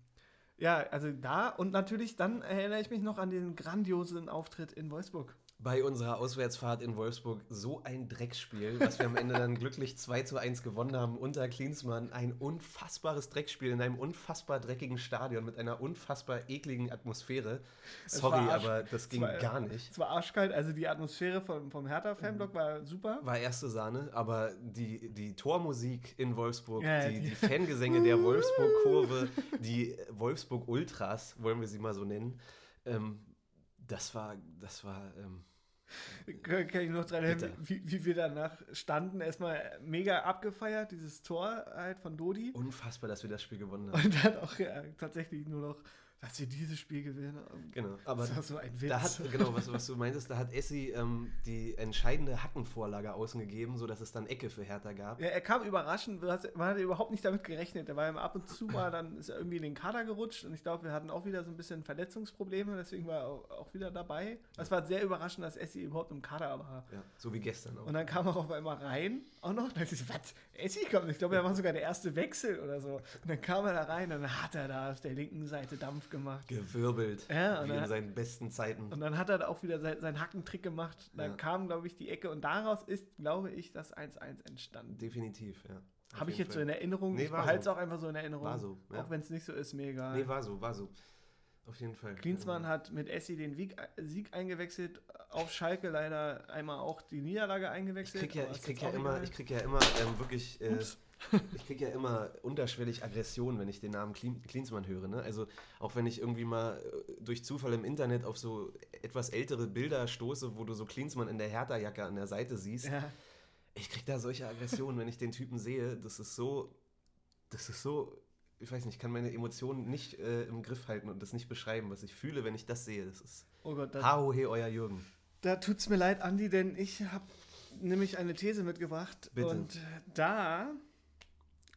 Ja, also da und natürlich dann erinnere ich mich noch an den grandiosen Auftritt in Wolfsburg. Bei unserer Auswärtsfahrt in Wolfsburg so ein Dreckspiel, was wir am Ende dann glücklich 2 zu 1 gewonnen haben unter Klinsmann. Ein unfassbares Dreckspiel in einem unfassbar dreckigen Stadion mit einer unfassbar ekligen Atmosphäre. Sorry, aber das ging war- gar nicht. Es war arschkalt, also die Atmosphäre vom, vom Hertha-Fanblock Mhm. war super. War erste Sahne, aber die, die Tormusik in Wolfsburg, Ja, die, die- die Fangesänge der Wolfsburg-Kurve, die Wolfsburg-Ultras, wollen wir sie mal so nennen, ähm, das war, das war, ähm, Kann kann ich noch dran erinnern, wie, wie wir danach standen. Erstmal mega abgefeiert, dieses Tor halt von Dodi. unfassbar, dass wir das Spiel gewonnen haben. Und dann auch ja, tatsächlich nur noch, dass wir dieses Spiel gewinnen. Genau, aber das war so ein Witz. Da hat, genau, was, was du meintest, da hat Essi ähm, die entscheidende Hackenvorlage außen gegeben, sodass es dann Ecke für Hertha gab. ja, er kam überraschend, man hatte überhaupt nicht damit gerechnet. Er war ab und zu mal, dann ist er irgendwie in den Kader gerutscht und ich glaube, wir hatten auch wieder so ein bisschen Verletzungsprobleme, deswegen war er auch, wieder dabei. Es war sehr überraschend, dass Essi überhaupt im Kader war. Ja, so wie gestern auch. Und dann kam er auf einmal rein, auch noch. Da dachte ich so, was? Essi kommt? Ich glaube, er war sogar der erste Wechsel oder so. Und dann kam er da rein und dann hat er da auf der linken Seite Dampf gemacht. Gewirbelt, Ja, und wie in seinen besten Zeiten. Und dann hat er da auch wieder sein, seinen Hackentrick gemacht. Dann Ja. kam, glaube ich, die Ecke und daraus ist, glaube ich, das 1-1 entstanden. Definitiv, ja. Habe ich jetzt so in Fall. Erinnerung. Nee, ich war behalte es so. auch einfach so in Erinnerung. War so, ja. Auch wenn es nicht so ist, mir egal. Nee, war so, war so. Auf jeden Fall. Klinsmann hat mit Essi den Sieg, Sieg eingewechselt, auf Schalke leider einmal auch die Niederlage Ich eingewechselt. krieg ja, ich krieg ja immer, ich krieg ja immer ähm, wirklich, äh, ich krieg ja immer unterschwellig Aggression, wenn ich den Namen Klin Klinsmann höre. Ne? Also auch wenn ich irgendwie mal äh, durch Zufall im Internet auf so etwas ältere Bilder stoße, wo du so Klinsmann in der Hertha-Jacke an der Seite siehst, Ja. ich krieg da solche Aggressionen, wenn ich den Typen sehe. Das ist so, das ist so, ich weiß nicht, ich kann meine Emotionen nicht äh, im Griff halten und das nicht beschreiben, was ich fühle, wenn ich das sehe. Das ist Oh Gott, da, Hau he, euer Jürgen. da tut es mir leid, Andi, denn ich habe nämlich eine These mitgebracht. Bitte. Und da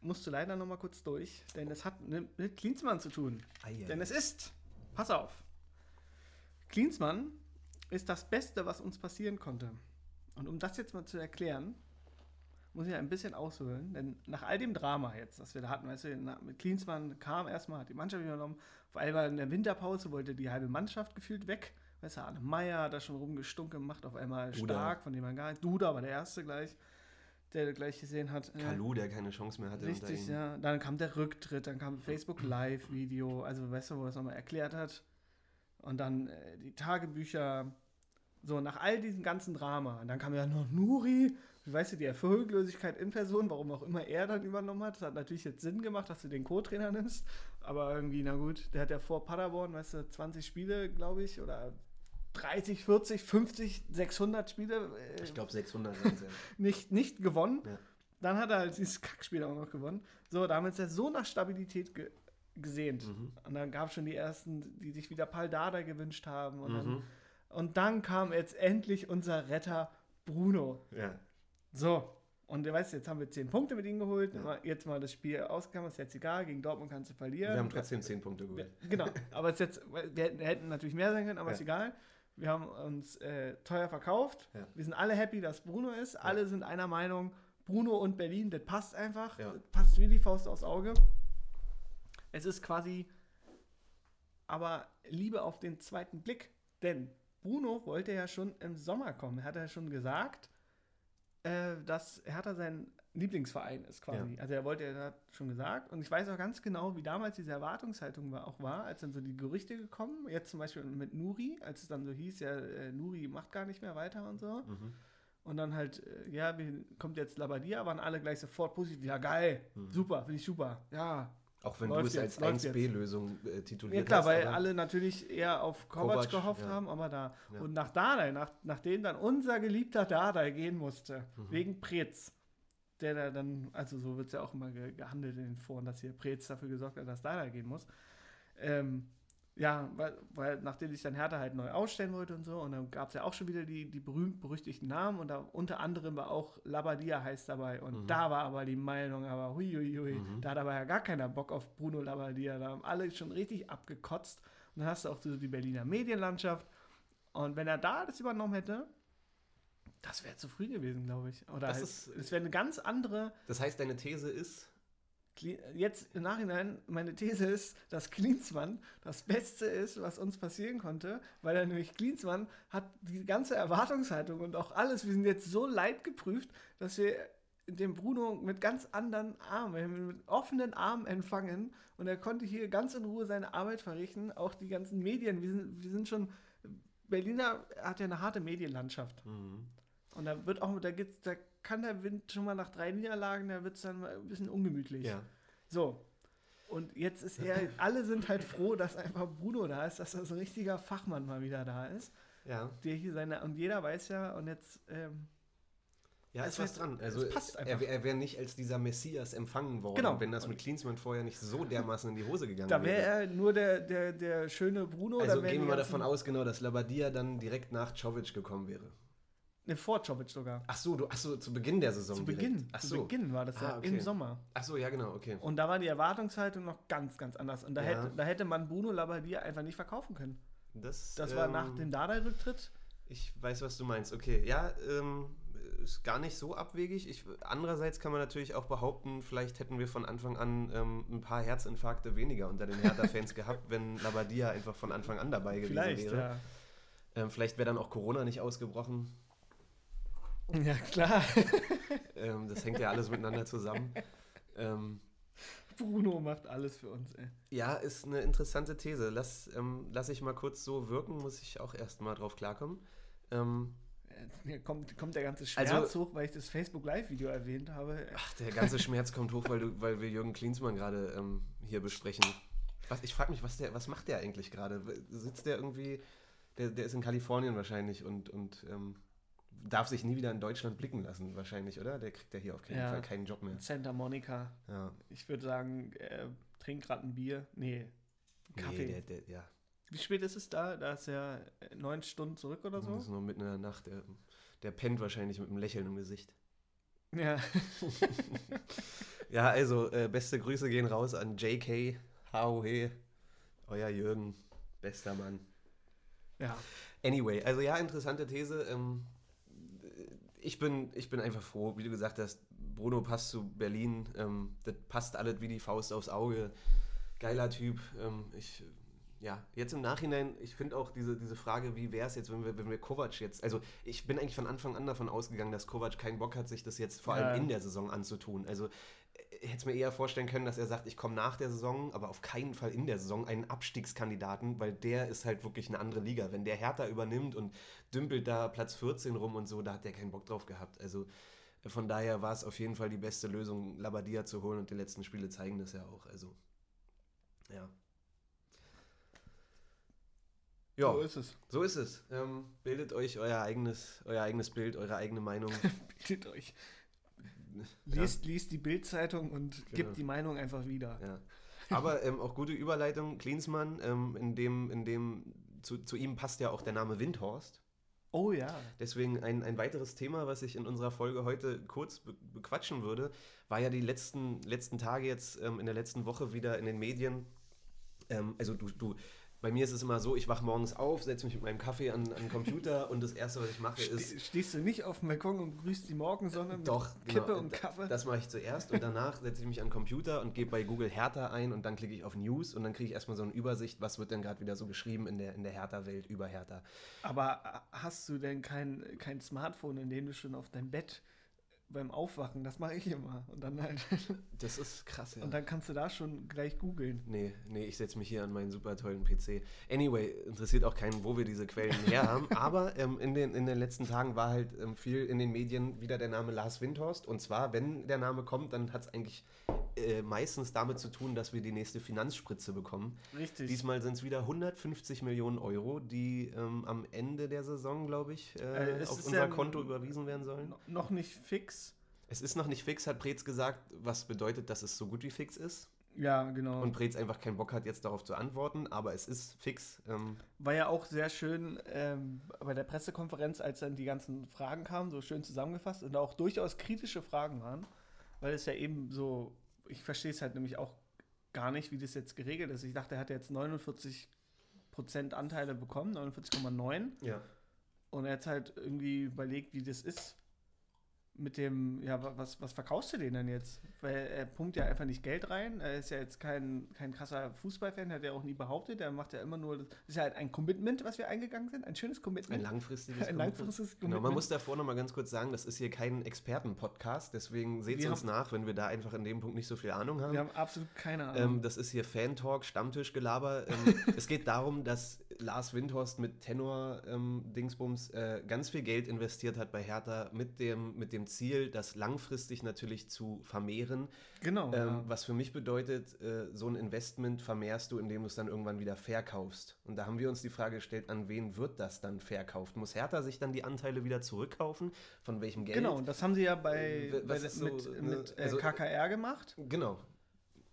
musst du leider noch mal kurz durch, denn es hat mit, mit Klinsmann zu tun. Denn es ist, pass auf, Klinsmann ist das Beste, was uns passieren konnte. Und um das jetzt mal zu erklären, muss ich ein bisschen ausholen, denn nach all dem Drama jetzt, das wir da hatten, weißt du, na- mit Klinsmann kam erstmal, hat die Mannschaft übernommen, auf einmal in der Winterpause wollte die halbe Mannschaft gefühlt weg. Weißt du, Arne Meyer hat da schon rumgestunken gemacht, auf einmal Duda. stark, von dem man gar nicht, Duda war der Erste gleich, der gleich gesehen hat. äh, Kalu, der keine Chance mehr hatte Richtig, ja. Dann kam der Rücktritt, dann kam Facebook Live-Video, also weißt du, wo er es nochmal erklärt hat. Und dann äh, die Tagebücher. So, nach all diesem ganzen Drama. Und dann kam ja noch Nuri, weißt du, die Erfolglosigkeit in Person, warum auch immer er dann übernommen hat. Das hat natürlich jetzt Sinn gemacht, dass du den Co-Trainer nimmst. Aber irgendwie, na gut, der hat ja vor Paderborn, weißt du, 20 Spiele, glaube ich, oder 30, 40, 50, 600 Spiele. äh, Ich glaube 600 sind ja. nicht, nicht gewonnen. Ja. Dann hat er halt dieses Kackspiel auch noch gewonnen. So, damit ist er so nach Stabilität ge gesehnt. Mhm. Und dann gab es schon die ersten, die sich wieder Pal Dada gewünscht haben. Und, dann, Mhm. und dann kam jetzt endlich unser Retter Bruno. Ja. So. Und du weißt, jetzt haben wir 10 Punkte mit ihm geholt. Ja. Jetzt mal das Spiel ausgegangen, ist jetzt egal. Gegen Dortmund kannst du verlieren. Wir haben trotzdem 10 Punkte geholt. Genau, aber es ist jetzt, wir hätten, hätten natürlich mehr sein können, aber Ja. ist egal. Wir haben uns äh, teuer verkauft. Ja. Wir sind alle happy, dass Bruno ist. Alle sind einer Meinung, Bruno und Berlin, das passt einfach. Das passt wie die Faust aufs Auge. Es ist quasi aber Liebe auf den zweiten Blick. Denn Bruno wollte ja schon im Sommer kommen. Er hat ja schon gesagt, äh, dass Hertha sein Lieblingsverein ist quasi. Also er wollte, er hat schon gesagt. Und ich weiß auch ganz genau, wie damals diese Erwartungshaltung war, auch war, als dann so die Gerüchte gekommen, jetzt zum Beispiel mit Nuri, als es dann so hieß, ja, äh, Nuri macht gar nicht mehr weiter und so. Mhm. Und dann halt, äh, ja, wie- kommt jetzt Labadia, waren alle gleich sofort positiv. Ja, geil, Mhm. super, finde ich super. Ja, Auch wenn Läuft du es jetzt, als läuft 1B-Lösung äh, tituliert ja klar, hast. weil alle natürlich eher auf Kovac, Kovac, gehofft ja. haben, aber da. Ja. Und nach Dardai, nach, nachdem dann unser geliebter Dardai gehen musste, Mhm. wegen Preetz, der da dann, also so wird es ja auch immer ge gehandelt in den Foren, dass hier Preetz dafür gesorgt hat, dass Dardai gehen muss. Ähm, ja, weil, weil nachdem sich dann Hertha halt neu ausstellen wollte und so, und dann gab es ja auch schon wieder die, die berühmt-berüchtigten Namen und da unter anderem war auch Labadia heißt dabei und Mhm. da war aber die Meinung, aber hui, hui, hui, Mhm. da hat aber ja gar keiner Bock auf Bruno Labadia, da haben alle schon richtig abgekotzt und dann hast du auch so die Berliner Medienlandschaft und wenn er da das übernommen hätte, das wäre zu früh gewesen, glaube ich. Oder Das halt, es wäre eine ganz andere, Das heißt, deine These ist, Jetzt im Nachhinein, meine These ist, dass Klinsmann das Beste ist, was uns passieren konnte, weil er nämlich Klinsmann hat die ganze Erwartungshaltung und auch alles, wir sind jetzt so leidgeprüft, dass wir den Bruno mit ganz anderen Armen, mit offenen Armen empfangen und er konnte hier ganz in Ruhe seine Arbeit verrichten, auch die ganzen Medien, wir sind, wir sind schon, Berliner hat ja eine harte Medienlandschaft. Mhm. Und da wird auch, da geht's, da kann der Wind schon mal nach drei Niederlagen, da wird es dann mal ein bisschen ungemütlich. Ja. So. Und jetzt ist er, alle sind halt froh, dass einfach Bruno da ist, dass das ein richtiger Fachmann mal wieder da ist. Ja. Der hier seine, und jeder weiß ja, und jetzt, ähm, Ja, Es ist was dran. Also passt er, er wäre nicht als dieser Messias empfangen worden, Genau. wenn das mit Klinsmann vorher nicht so dermaßen in die Hose gegangen da wäre wäre. er nur der, der, der schöne Bruno. Also gehen wir mal davon aus, genau, dass Labadia dann direkt nach Czovic gekommen wäre. Ne, vor Jovic sogar. Ach so, du, ach so, zu Beginn der Saison Zu. Beginn. Ach Zu so. Beginn war das Ah, ja okay. im Sommer. Ach so, ja genau, okay. Und da war die Erwartungshaltung noch ganz, ganz anders. Und da, Ja. hätte, da hätte man Bruno Labbadia einfach nicht verkaufen können. Das, Das war ähm, nach dem Dardai-Rücktritt. Ich weiß, was du meinst. Okay, ja, ähm, ist gar nicht so abwegig. Ich, andererseits kann man natürlich auch behaupten, vielleicht hätten wir von Anfang an ähm, ein paar Herzinfarkte weniger unter den Hertha-Fans gehabt, wenn Labadia einfach von Anfang an dabei gewesen Vielleicht, wäre. ja. Ähm, vielleicht wäre dann auch Corona nicht ausgebrochen. Ja, klar. Ähm, das hängt ja alles miteinander zusammen. Ähm, Bruno macht alles für uns, ey. ja, ist eine interessante These. Lass, ähm, lass ich mal kurz so wirken, muss ich auch erst mal drauf klarkommen. Ähm, Mir kommt, kommt der ganze Schmerz Also- hoch, weil ich das Facebook Live-Video erwähnt habe. ach, der ganze Schmerz kommt hoch, weil, du, weil wir Jürgen Klinsmann gerade ähm, hier besprechen. Was, ich frage mich, was, der, was macht der eigentlich gerade? Sitzt der irgendwie, der, der ist in Kalifornien wahrscheinlich und, und ähm, darf sich nie wieder in Deutschland blicken lassen, wahrscheinlich, oder? Der kriegt ja hier auf keinen Ja. Fall keinen Job mehr. Santa Monica. Ja. Ich würde sagen, er trinkt gerade ein Bier. Nee, Kaffee. Nee, der, der, ja. Wie spät ist es da? Da ist er äh, neun Stunden zurück oder Das so? ist nur mitten in der Nacht. Der, der pennt wahrscheinlich mit einem Lächeln im Gesicht. Ja. Ja, also, äh, beste Grüße gehen raus an JK, HOE, euer Jürgen, bester Mann. Ja. Anyway, also ja, interessante These. Ähm, ich, bin, ich bin einfach froh, wie du gesagt hast, Bruno passt zu Berlin. Ähm, das passt alles wie die Faust aufs Auge. Geiler Typ. Ähm, ich, ja, jetzt im Nachhinein, ich finde auch diese, diese Frage, wie wäre es jetzt, wenn wir, wenn wir Kovac jetzt, also ich bin eigentlich von Anfang an davon ausgegangen, dass Kovac keinen Bock hat, sich das jetzt vor allem Ja. in der Saison anzutun. Also hätte es mir eher vorstellen können, dass er sagt, ich komme nach der Saison, aber auf keinen Fall in der Saison einen Abstiegskandidaten, weil der ist halt wirklich eine andere Liga. Wenn der Hertha übernimmt und dümpelt da Platz 14 rum und so, da hat der keinen Bock drauf gehabt. Also von daher war es auf jeden Fall die beste Lösung, Labadia zu holen und die letzten Spiele zeigen das ja auch. Also, ja. Ja, So ist es. so ist es. Ähm, bildet euch euer eigenes, euer eigenes Bild, eure eigene Meinung. Bietet euch. Liest, liest die Bildzeitung und Genau. gibt die Meinung einfach wieder. Ja. Aber ähm, auch gute Überleitung, Klinsmann, ähm, in dem, in dem zu, zu ihm passt ja auch der Name Windhorst. Oh ja. Deswegen ein, ein weiteres Thema, was ich in unserer Folge heute kurz be bequatschen würde, war ja die letzten, letzten Tage jetzt ähm, in der letzten Woche wieder in den Medien. Ähm, also du, du, bei mir ist es immer so, ich wache morgens auf, setze mich mit meinem Kaffee an, an den Computer und das Erste, was ich mache, ist Ste stehst du nicht auf dem Balkon und grüßt die Morgensonne mit Doch, Kippe genau. und Kaffee? Das mache ich zuerst und danach setze ich mich an den Computer und gebe bei Google Hertha ein und dann klicke ich auf News und dann kriege ich erstmal so eine Übersicht, was wird denn gerade wieder so geschrieben in der, in der Hertha-Welt über Hertha. Aber äh, hast du denn kein, kein Smartphone, in dem du schon auf dein Bett beim Aufwachen, das mache ich immer. Und dann halt, Das ist krass, ja. und dann kannst du da schon gleich googeln. Nee, nee, ich setze mich hier an meinen super tollen PC. Anyway, interessiert auch keinen, wo wir diese Quellen her haben. Aber ähm, in, den, in den letzten Tagen war halt ähm, viel in den Medien wieder der Name Lars Windhorst. Und zwar, wenn der Name kommt, dann hat es eigentlich äh, meistens damit zu tun, dass wir die nächste Finanzspritze bekommen. Richtig. Diesmal sind es wieder 150 Millionen Euro, die ähm, am Ende der Saison, glaube ich, äh, Äh, auf unser ja Konto überwiesen werden sollen. No- noch nicht fix. Es ist noch nicht fix, hat Preetz gesagt, was bedeutet, dass es so gut wie fix ist. Ja, genau. Und Preetz einfach keinen Bock hat, jetzt darauf zu antworten, aber es ist fix. Ähm, War ja auch sehr schön ähm, bei der Pressekonferenz, als dann die ganzen Fragen kamen, so schön zusammengefasst und auch durchaus kritische Fragen waren, weil es ja eben so, ich verstehe es halt nämlich auch gar nicht, wie das jetzt geregelt ist. Ich dachte, er hat jetzt 49 Prozent Anteile bekommen, 49,9 ja. und er hat halt irgendwie überlegt, wie das ist mit dem, ja, wa- was, was verkaufst du den denn jetzt? Weil er pumpt ja einfach nicht Geld rein. Er ist ja jetzt kein, kein krasser Fußballfan, hat er auch nie behauptet. Er macht ja immer nur, das ist ja halt ein Commitment, was wir eingegangen sind, ein schönes Ein Commitment. langfristiges Ein Commitment. langfristiges Genau, man Commitment. muss davor noch mal ganz kurz sagen, das ist hier kein Experten-Podcast, deswegen seht uns nach, wenn wir da einfach in dem Punkt nicht so viel Ahnung haben. Wir haben absolut keine Ahnung. Ähm, das ist hier Fan-Talk, Stammtischgelaber. Ähm, es geht darum, dass Lars Windhorst mit Tenor-Dingsbums äh, ganz viel Geld investiert hat bei Hertha mit dem, mit dem Ziel, das langfristig natürlich zu vermehren. genau. Ähm, ja. Was für mich bedeutet, äh, so ein Investment vermehrst du, indem du es dann irgendwann wieder verkaufst. Und da haben wir uns die Frage gestellt, an wen wird das dann verkauft? Muss Hertha sich dann die Anteile wieder zurückkaufen? Von welchem Geld? Genau, und das haben sie ja bei, Äh, bei ist so, mit, mit äh, also- KKR gemacht. Genau.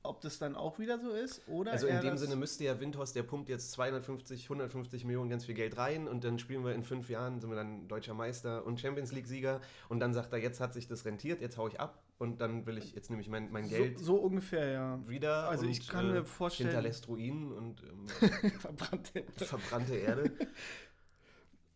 Ob das dann auch wieder so ist oder Also in dem Sinne müsste ja Windhorst, der pumpt jetzt 250, 150 Millionen ganz viel Geld rein und dann spielen wir in fünf Jahren, sind wir dann deutscher Meister und Champions League-Sieger und dann sagt er, jetzt hat sich das rentiert, jetzt hau ich ab und dann will ich, jetzt nehme ich mein, mein Geld so, so ungefähr, ja. wieder Also und ich kann mir vorstellen- hinterlässt Ruinen und ähm, Verbrannte. verbrannte Erde.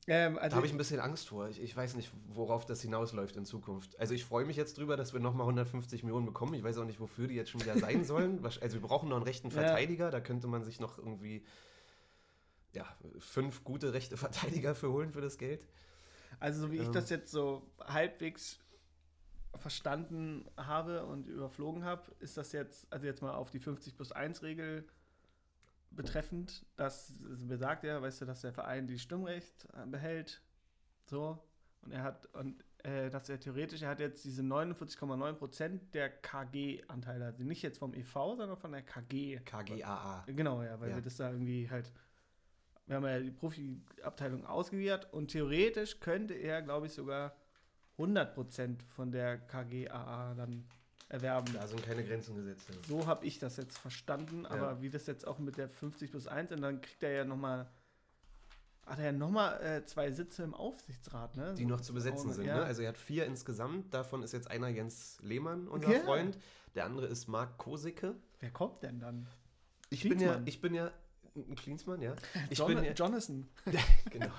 Ähm, Da also habe ich ein bisschen Angst vor. Ich, ich weiß nicht, worauf das hinausläuft in Zukunft. Also ich freue mich jetzt drüber, dass wir nochmal 150 Millionen bekommen. Ich weiß auch nicht, wofür die jetzt schon wieder sein sollen. Also wir brauchen noch einen rechten Ja. Verteidiger. Da könnte man sich noch irgendwie ja, fünf gute rechte Verteidiger für holen für das Geld. Also, so wie ich Ähm. das jetzt so halbwegs verstanden habe und überflogen habe, ist das jetzt, also jetzt mal auf die 50 plus 1 Regel betreffend, dass es besagt ja, weißt du, dass der Verein die Stimmrecht äh, behält, so, und er hat, und äh, dass er theoretisch, er hat jetzt diese 49,9 Prozent der KG-Anteile, also nicht jetzt vom EV, sondern von der KG. KGAA. Genau, ja, weil Ja. wir das da irgendwie halt. Wir haben ja die Profi-Abteilung ausgewiert und theoretisch könnte er, glaube ich, sogar 100% von der KGAA dann erwerben. Da sind keine Grenzen gesetzt. Ja. So habe ich das jetzt verstanden, aber wie das jetzt auch mit der 50 plus 1 und dann kriegt er ja nochmal. Hat er ja nochmal äh, zwei Sitze im Aufsichtsrat, ne? Die noch zu besetzen sind. ja. Ne? Also er hat vier insgesamt. Davon ist jetzt einer Jens Lehmann, unser Ja. Freund. Der andere ist Marc Kosicke. Wer kommt denn dann? Ich bin ja, ich bin ja ein Klinsmann, ja. Ich John bin ja, Jonathan. genau.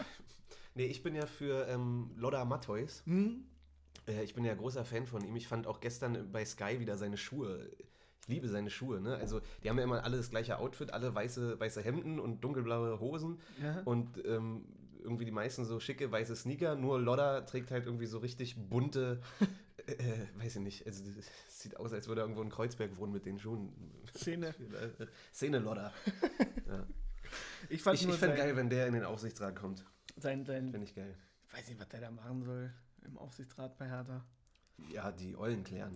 Nee, ich bin ja für ähm, Lodda Matthäus. Hm? Äh, ich bin ja großer Fan von ihm. Ich fand auch gestern bei Sky wieder seine Schuhe. Ich liebe seine Schuhe, ne? Also, die haben ja immer alle das gleiche Outfit, alle weiße, weiße Hemden und dunkelblaue Hosen. Ja. Und ähm, irgendwie die meisten so schicke weiße Sneaker. Nur Lodda trägt halt irgendwie so richtig bunte, äh, weiß ich nicht. Also, das sieht aus, als würde er irgendwo in Kreuzberg wohnen mit den Schuhen. Szene. Szene Lodda. ja. Ich fand Ich, ich geil, wenn der in den Aufsichtsrat kommt. sein, sein, Finde ich geil. Ich weiß nicht, was der da machen soll im Aufsichtsrat bei Hertha. Ja, die Eulen klären.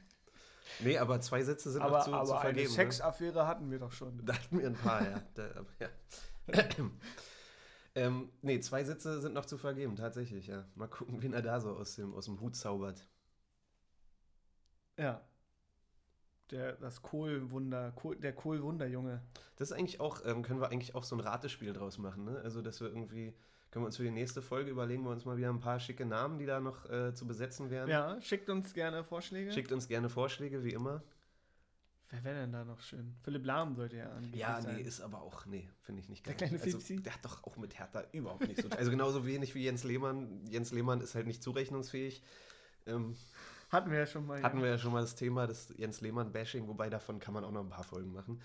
nee, aber zwei Sätze sind aber noch zu, aber zu eine vergeben. ne? Sexaffäre hatten wir doch schon. Da hatten wir ein paar, ja. Da, ja. ähm, nee, zwei Sätze sind noch zu vergeben, tatsächlich, ja. Mal gucken, wen er da so aus dem, aus dem Hut zaubert. Ja. Der, das Kohlwunder, Kohl, der Kohlwunderjunge. Das ist eigentlich auch, ähm, können wir eigentlich auch so ein Ratespiel draus machen, ne? Also, dass wir irgendwie, können wir uns für die nächste Folge überlegen, wir uns mal wieder ein paar schicke Namen, die da noch äh, zu besetzen wären. Ja, schickt uns gerne Vorschläge. Schickt uns gerne Vorschläge, wie immer. Wer wäre denn da noch schön? Philipp Lahm sollte ja angeblich Ja, sein. nee, ist aber auch, nee, finde ich nicht Der geil. kleine also, Fifzi? der hat doch auch mit Hertha überhaupt nicht so. Also genauso wenig wie Jens Lehmann. Jens Lehmann ist halt nicht zurechnungsfähig. Ähm, Hatten wir ja schon mal. hatten wir ja schon mal das Thema des Jens Lehmann-Bashing, wobei davon kann man auch noch ein paar Folgen machen.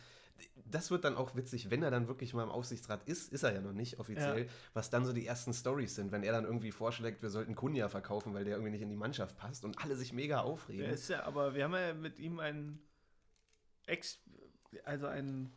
Das wird dann auch witzig, wenn er dann wirklich mal im Aufsichtsrat ist, ist er ja noch nicht offiziell, Ja. was dann so die ersten Stories sind, wenn er dann irgendwie vorschlägt, wir sollten Kunja verkaufen, weil der irgendwie nicht in die Mannschaft passt und alle sich mega aufregen. Der ist ja, aber wir haben ja mit ihm einen Ex, also einen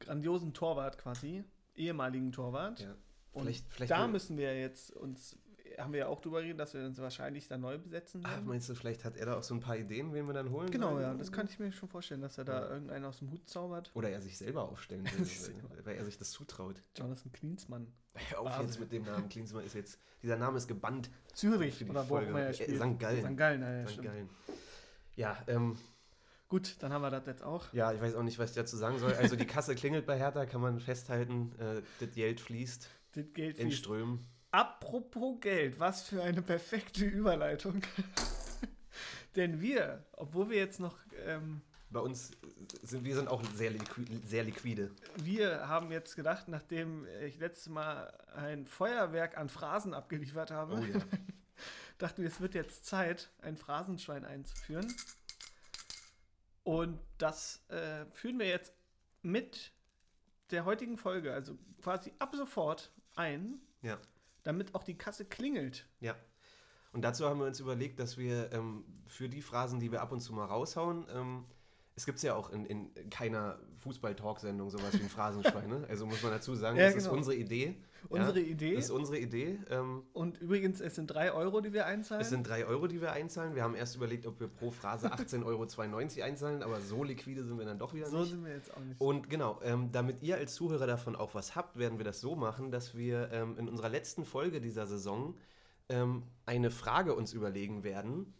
grandiosen Torwart quasi, ehemaligen Torwart. Ja. Und Vielleicht- vielleicht da müssen wir jetzt uns, haben wir ja auch drüber geredet, dass wir uns wahrscheinlich dann neu besetzen Ah, werden. meinst du, vielleicht hat er da auch so ein paar Ideen, wen wir dann holen genau, sollen? ja, das kann ich mir schon vorstellen, dass er da Ja. irgendeinen aus dem Hut zaubert. Oder er sich selber aufstellen will, weil, er sich das zutraut. Jonathan Klinsmann. Hör auf jetzt mit dem Namen. Klinsmann ist jetzt, dieser Name ist gebannt. Zürich Für die oder wo auch immer er Äh, spielt. St. Gallen. St. Gallen, ja, ja, St. Gallen. Ja, ähm, Gut, dann haben wir das jetzt auch. ja, ich weiß auch nicht, was ich dazu sagen soll. Also die Kasse klingelt bei Hertha, kann man festhalten. Äh, das Geld fließt Das Geld in fließt. Strömen. Apropos Geld, was für eine perfekte Überleitung. Denn wir, obwohl wir jetzt noch, ähm, Bei uns sind wir sind auch sehr, liqui sehr liquide. wir haben jetzt gedacht, nachdem ich letztes Mal ein Feuerwerk an Phrasen abgeliefert habe, Oh ja. dachten wir, es wird jetzt Zeit, ein Phrasenschwein einzuführen. Und das äh, führen wir jetzt mit der heutigen Folge, also quasi ab sofort ein, Ja. Damit auch die Kasse klingelt. Ja. Und dazu haben wir uns überlegt, dass wir ähm, für die Phrasen, die wir ab und zu mal raushauen, ähm, es gibt ja auch in, in keiner Fußball-Talk-Sendung sowas wie ein Phrasenschwein. ne? Also muss man dazu sagen, Ja, das ist genau. unsere Idee. Unsere ja? Idee. Das ist unsere Idee. Ähm, Und übrigens, es sind drei Euro, die wir einzahlen. es sind drei Euro, die wir einzahlen. Wir haben erst überlegt, ob wir pro Phrase 18,92 Euro einzahlen, aber so liquide sind wir dann doch wieder so nicht. sind wir jetzt auch nicht. Und genau, ähm, damit ihr als Zuhörer davon auch was habt, werden wir das so machen, dass wir ähm, in unserer letzten Folge dieser Saison ähm, eine Frage uns überlegen werden.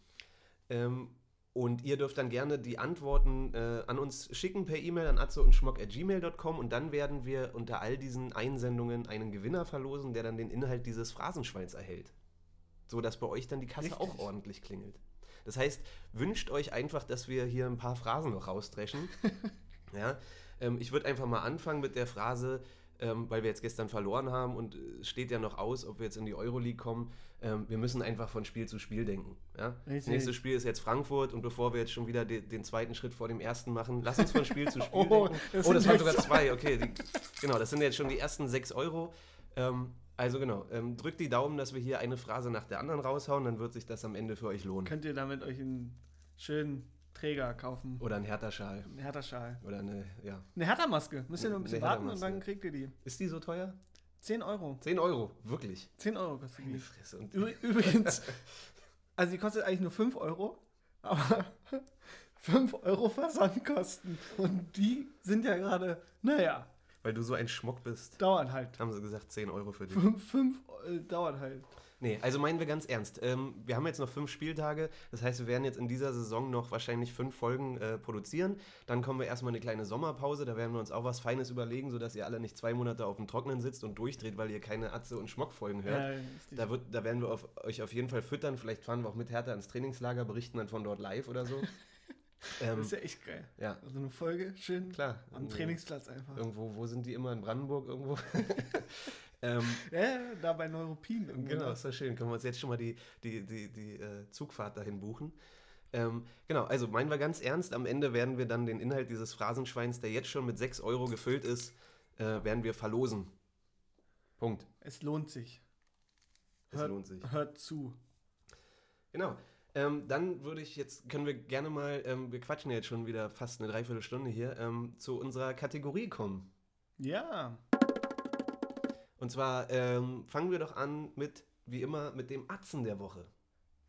Und ihr dürft dann gerne die Antworten äh, an uns schicken per E-Mail an atze und schmock.gmail.com und dann werden wir unter all diesen Einsendungen einen Gewinner verlosen, der dann den Inhalt dieses Phrasenschweins erhält. So dass bei euch dann die Kasse Richtig. auch ordentlich klingelt. Das heißt, wünscht euch einfach, dass wir hier ein paar Phrasen noch rausdreschen. ja, ähm, ich würde einfach mal anfangen mit der Phrase, ähm, weil wir jetzt gestern verloren haben und äh, es steht ja noch aus, ob wir jetzt in die Euroleague kommen. Ähm, wir müssen einfach von Spiel zu Spiel denken. Ja? Das nächste Spiel ist jetzt Frankfurt und bevor wir jetzt schon wieder de den zweiten Schritt vor dem ersten machen, lass uns von Spiel zu Spiel Oh, denken. das oh, das waren sogar zwei, okay. Die, genau, das sind jetzt schon die ersten sechs Euro. Ähm, also genau, ähm, drückt die Daumen, dass wir hier eine Phrase nach der anderen raushauen, dann wird sich das am Ende für euch lohnen. Könnt ihr damit euch einen schönen Träger kaufen. Oder ein Hertha-Schal. Einen Hertha-Schal. Oder eine, ja. Eine Hertha-Maske. Müsst ihr nur ein bisschen warten und dann kriegt ihr die. Ist die so teuer? 10 Euro. 10 Euro, wirklich. 10 Euro kostet die. Fresse. Und Übrigens, also die kostet eigentlich nur 5 Euro, aber 5 Euro Versandkosten. Und die sind ja gerade, naja, weil du so ein Schmuck bist, dauern halt. haben sie gesagt 10 Euro für dich. 5 fünf, äh, dauert halt. Nee, also meinen wir ganz ernst. Ähm, wir haben jetzt noch fünf Spieltage. Das heißt, wir werden jetzt in dieser Saison noch wahrscheinlich fünf Folgen äh, produzieren. Dann kommen wir erstmal eine kleine Sommerpause. Da werden wir uns auch was Feines überlegen, sodass ihr alle nicht zwei Monate auf dem Trocknen sitzt und durchdreht, weil ihr keine Atze- und Schmock-Folgen hört. Ja. Da, wird, da werden wir auf, euch auf jeden Fall füttern. Vielleicht fahren wir auch mit Hertha ins Trainingslager, berichten dann von dort live oder so. ähm, das ist ja echt geil. ja, Also eine Folge schön klar. am Trainingsplatz einfach. Irgendwo, wo sind die immer? In Brandenburg irgendwo? ähm, Ja, da bei Neuruppin irgendwo. Genau, ne? ist ja schön. Können wir uns jetzt schon mal die, die, die, die äh, Zugfahrt dahin buchen. Ähm, genau, also meinen wir ganz ernst, am Ende werden wir dann den Inhalt dieses Phrasenschweins, der jetzt schon mit 6 Euro gefüllt ist, äh, werden wir verlosen. Punkt. Es lohnt sich. Es Hört- lohnt sich. Hört zu. Genau. Ähm, dann würde ich jetzt, können wir gerne mal, ähm, wir quatschen ja jetzt schon wieder fast eine Dreiviertelstunde hier, ähm, zu unserer Kategorie kommen. Ja. Und zwar ähm, fangen wir doch an mit, wie immer, mit dem Atzen der Woche.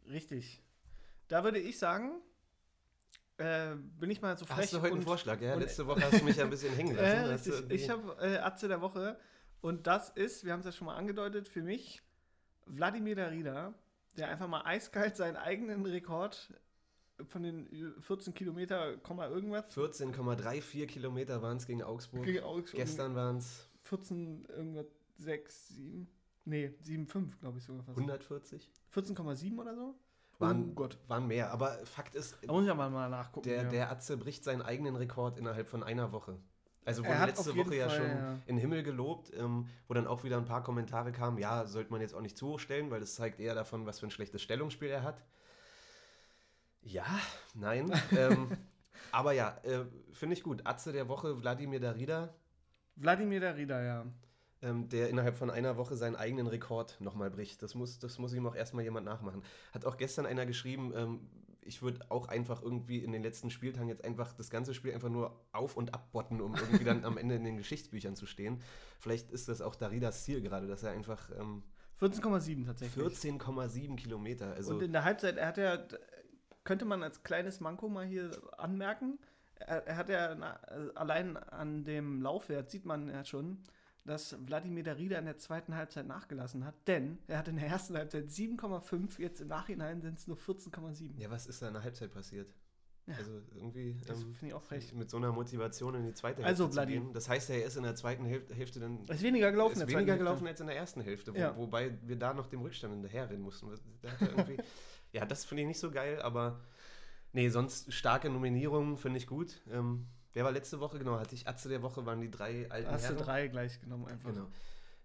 Richtig. Da würde ich sagen, äh, bin ich mal so frech Hast du heute einen und Vorschlag? Ja, letzte Woche hast du mich ja ein bisschen hängen lassen. Äh, du richtig. Ich habe äh, Atze der Woche und das ist, wir haben es ja schon mal angedeutet, für mich Wladimir Darida, der einfach mal eiskalt seinen eigenen Rekord von den 14 Kilometer, irgendwas 14,34 Kilometer waren es gegen Augsburg. gegen Augsburg. Gestern waren es 14 irgendwas 6, 7, nee, 7,5 glaube ich sogar fast. 140. 14,7 oder so? Waren, oh Gott. waren mehr. Aber Fakt ist, Da muss ich aber mal nachgucken. der, ja. der Atze bricht seinen eigenen Rekord innerhalb von einer Woche. Also wurde letzte Woche ja Fall, schon ja. in den Himmel gelobt, ähm, wo dann auch wieder ein paar Kommentare kamen, ja, sollte man jetzt auch nicht zu hoch stellen, weil das zeigt eher davon, was für ein schlechtes Stellungsspiel er hat. Ja, nein. ähm, aber ja, äh, finde ich gut. Atze der Woche, Wladimir Darida, Wladimir Darida, ja. Ähm, der innerhalb von einer Woche seinen eigenen Rekord nochmal bricht. Das muss, das muss ihm auch erstmal jemand nachmachen. Hat auch gestern einer geschrieben, ähm, ich würde auch einfach irgendwie in den letzten Spieltagen jetzt einfach das ganze Spiel einfach nur auf- und abbotten, um irgendwie dann am Ende in den Geschichtsbüchern zu stehen. Vielleicht ist das auch Daridas Ziel gerade, dass er einfach ähm, 14,7 tatsächlich. 14,7 Kilometer, also und in der Halbzeit, er hat ja, könnte man als kleines Manko mal hier anmerken, er, er hat ja na, allein an dem Laufwert sieht man ja schon, dass Wladimir Darida in der zweiten Halbzeit nachgelassen hat, denn er hat in der ersten Halbzeit 7,5, jetzt im Nachhinein sind es nur 14,7. ja, was ist da in der Halbzeit passiert? Ja. Also irgendwie Das ähm, mit so einer Motivation in die zweite Also, Hälfte Vladi. zu gehen. Das heißt, er ist in der zweiten Hälfte, Hälfte dann Es ist weniger gelaufen. ist weniger gelaufen Hälfte. als in der ersten Hälfte, wo, Ja. wobei wir da noch dem Rückstand hinterherrennen mussten. Da ja, das finde ich nicht so geil, aber nee, sonst starke Nominierungen finde ich gut. Ähm, wer war letzte Woche? Genau, hatte ich Atze der Woche, waren die drei alten Hast du Herren. drei gleich genommen einfach. Genau.